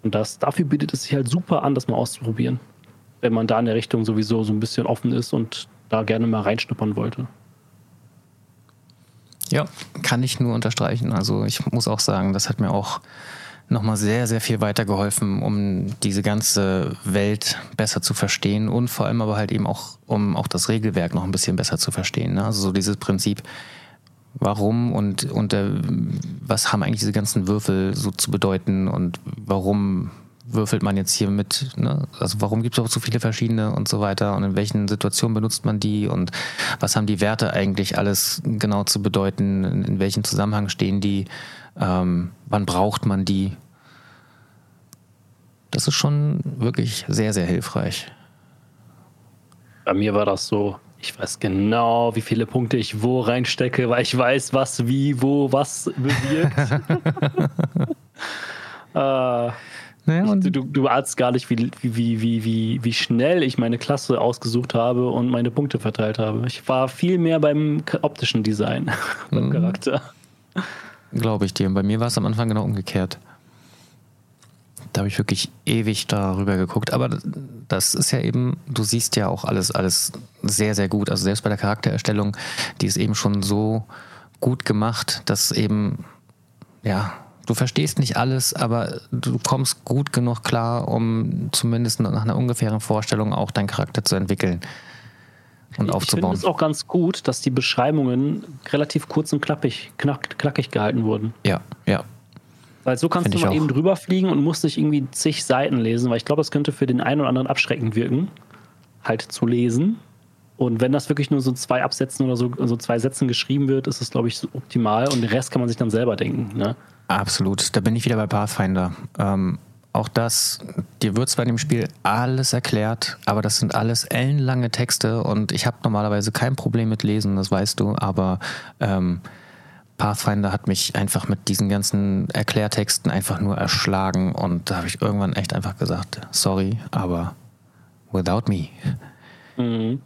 Und das, dafür bietet es sich halt super an, das mal auszuprobieren. Wenn man da in der Richtung sowieso so ein bisschen offen ist und da gerne mal reinschnuppern wollte. Ja, kann ich nur unterstreichen. Also ich muss auch sagen, das hat mir auch nochmal sehr, sehr viel weitergeholfen, um diese ganze Welt besser zu verstehen und vor allem aber halt eben auch, um auch das Regelwerk noch ein bisschen besser zu verstehen. Ne? Also so dieses Prinzip, warum und, und äh, was haben eigentlich diese ganzen Würfel so zu bedeuten und warum würfelt man jetzt hier mit, ne? also warum gibt es auch so viele verschiedene und so weiter und in welchen Situationen benutzt man die und was haben die Werte eigentlich alles genau zu bedeuten, in, in welchem Zusammenhang stehen die, ähm, wann braucht man die. Das ist schon wirklich sehr, sehr hilfreich. Bei mir war das so, ich weiß genau, wie viele Punkte ich wo reinstecke, weil ich weiß, was, wie, wo, was bewirkt. [LAUGHS] äh, und ich, du, du ahnst gar nicht, wie, wie, wie, wie, wie schnell ich meine Klasse ausgesucht habe und meine Punkte verteilt habe. Ich war viel mehr beim optischen Design, [LAUGHS] beim mhm. Charakter. Glaube ich dir. Und bei mir war es am Anfang genau umgekehrt. Da habe ich wirklich ewig darüber geguckt. Aber das ist ja eben, du siehst ja auch alles, alles sehr, sehr gut. Also selbst bei der Charaktererstellung, die ist eben schon so gut gemacht, dass eben, ja, Du verstehst nicht alles, aber du kommst gut genug klar, um zumindest nach einer ungefähren Vorstellung auch deinen Charakter zu entwickeln und ich aufzubauen. Ich finde es auch ganz gut, dass die Beschreibungen relativ kurz und klappig, knack, knackig gehalten wurden. Ja, ja. Weil so kannst find du mal eben drüber fliegen und musst nicht irgendwie zig Seiten lesen, weil ich glaube, das könnte für den einen oder anderen abschreckend wirken, halt zu lesen. Und wenn das wirklich nur so zwei Absätzen oder so, so zwei Sätzen geschrieben wird, ist es, glaube ich, so optimal und den Rest kann man sich dann selber denken. Ne? Absolut, da bin ich wieder bei Pathfinder. Ähm, auch das, dir wird zwar in dem Spiel alles erklärt, aber das sind alles ellenlange Texte und ich habe normalerweise kein Problem mit Lesen, das weißt du, aber ähm, Pathfinder hat mich einfach mit diesen ganzen Erklärtexten einfach nur erschlagen und da habe ich irgendwann echt einfach gesagt, sorry, aber without me. Mhm.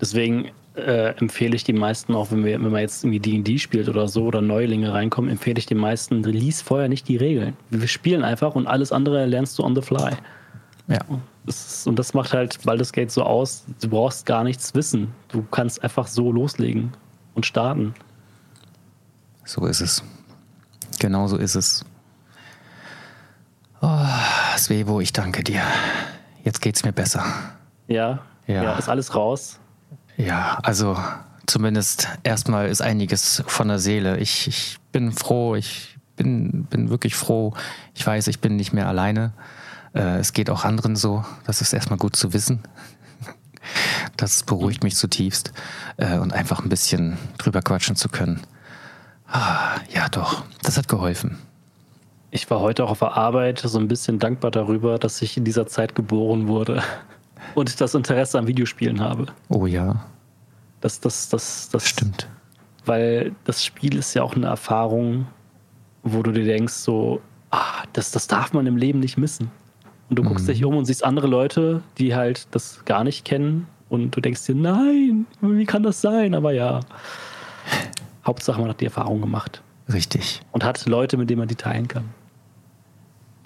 Deswegen äh, empfehle ich die meisten auch, wenn, wir, wenn man jetzt irgendwie D&D spielt oder so oder Neulinge reinkommen, empfehle ich den meisten, lies vorher nicht die Regeln. Wir spielen einfach und alles andere lernst du on the fly. Ja. Das und das macht halt Baldur's Gate so aus, du brauchst gar nichts wissen. Du kannst einfach so loslegen und starten. So ist es. Genau so ist es. Oh, Svevo, ich danke dir. Jetzt geht's mir besser. Ja, ja. ja ist alles raus. Ja, also zumindest erstmal ist einiges von der Seele. Ich, ich bin froh, ich bin, bin wirklich froh. Ich weiß, ich bin nicht mehr alleine. Äh, es geht auch anderen so. Das ist erstmal gut zu wissen. [LAUGHS] Das beruhigt mich zutiefst. Äh, und einfach ein bisschen drüber quatschen zu können. Ah, ja, doch, das hat geholfen. Ich war heute auch auf der Arbeit so ein bisschen dankbar darüber, dass ich in dieser Zeit geboren wurde und das Interesse an Videospielen habe. Oh ja. Das, das, das, das stimmt. Weil das Spiel ist ja auch eine Erfahrung, wo du dir denkst, so, ah, das, das darf man im Leben nicht missen. Und du mhm. guckst dich um und siehst andere Leute, die halt das gar nicht kennen. Und du denkst dir, nein, wie kann das sein? Aber ja. Hauptsache, man hat die Erfahrung gemacht. Richtig. Und hat Leute, mit denen man die teilen kann.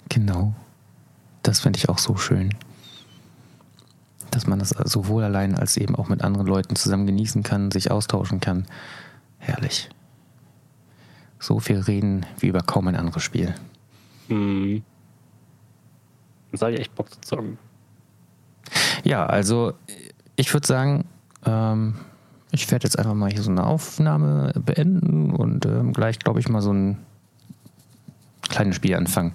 Genau. Das finde ich auch so schön dass man das sowohl allein als eben auch mit anderen Leuten zusammen genießen kann, sich austauschen kann. Herrlich. So viel reden wie über kaum ein anderes Spiel. Hm. Jetzt habe ich echt Bock zu zocken. Ja, also ich würde sagen, ähm, ich werde jetzt einfach mal hier so eine Aufnahme beenden und ähm, gleich, glaube ich, mal so ein kleines Spiel anfangen.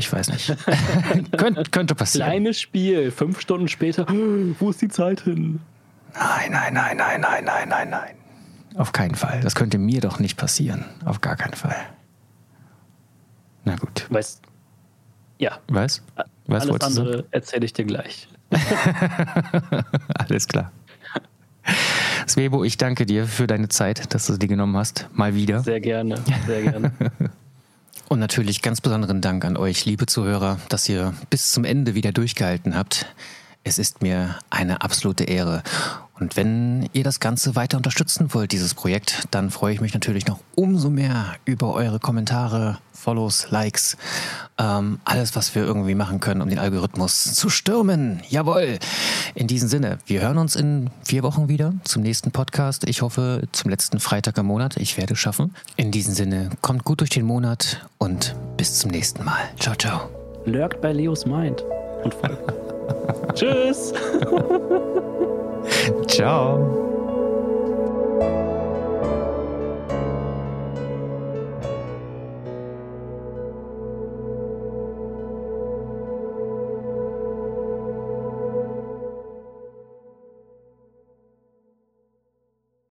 Ich weiß nicht. [LAUGHS] Könnt, könnte passieren. Kleines Spiel, fünf Stunden später. Wo ist die Zeit hin? Nein, nein, nein, nein, nein, nein, nein, nein. Auf keinen Fall. Das könnte mir doch nicht passieren. Auf gar keinen Fall. Na gut. Weißt Ja. Was? Was Alles andere erzähle ich dir gleich. [LAUGHS] Alles klar. Svebo, ich danke dir für deine Zeit, dass du sie genommen hast. Mal wieder. Sehr gerne, sehr gerne. [LAUGHS] Und natürlich ganz besonderen Dank an euch, liebe Zuhörer, dass ihr bis zum Ende wieder durchgehalten habt. Es ist mir eine absolute Ehre. Und wenn ihr das Ganze weiter unterstützen wollt, dieses Projekt, dann freue ich mich natürlich noch umso mehr über eure Kommentare, Follows, Likes, ähm, alles, was wir irgendwie machen können, um den Algorithmus zu stürmen. Jawohl. In diesem Sinne, wir hören uns in vier Wochen wieder zum nächsten Podcast. Ich hoffe, zum letzten Freitag im Monat. Ich werde es schaffen. In diesem Sinne, kommt gut durch den Monat und bis zum nächsten Mal. Ciao, ciao. Lurkt bei Leos Mind und. [LAUGHS] Tschüss. Ciao.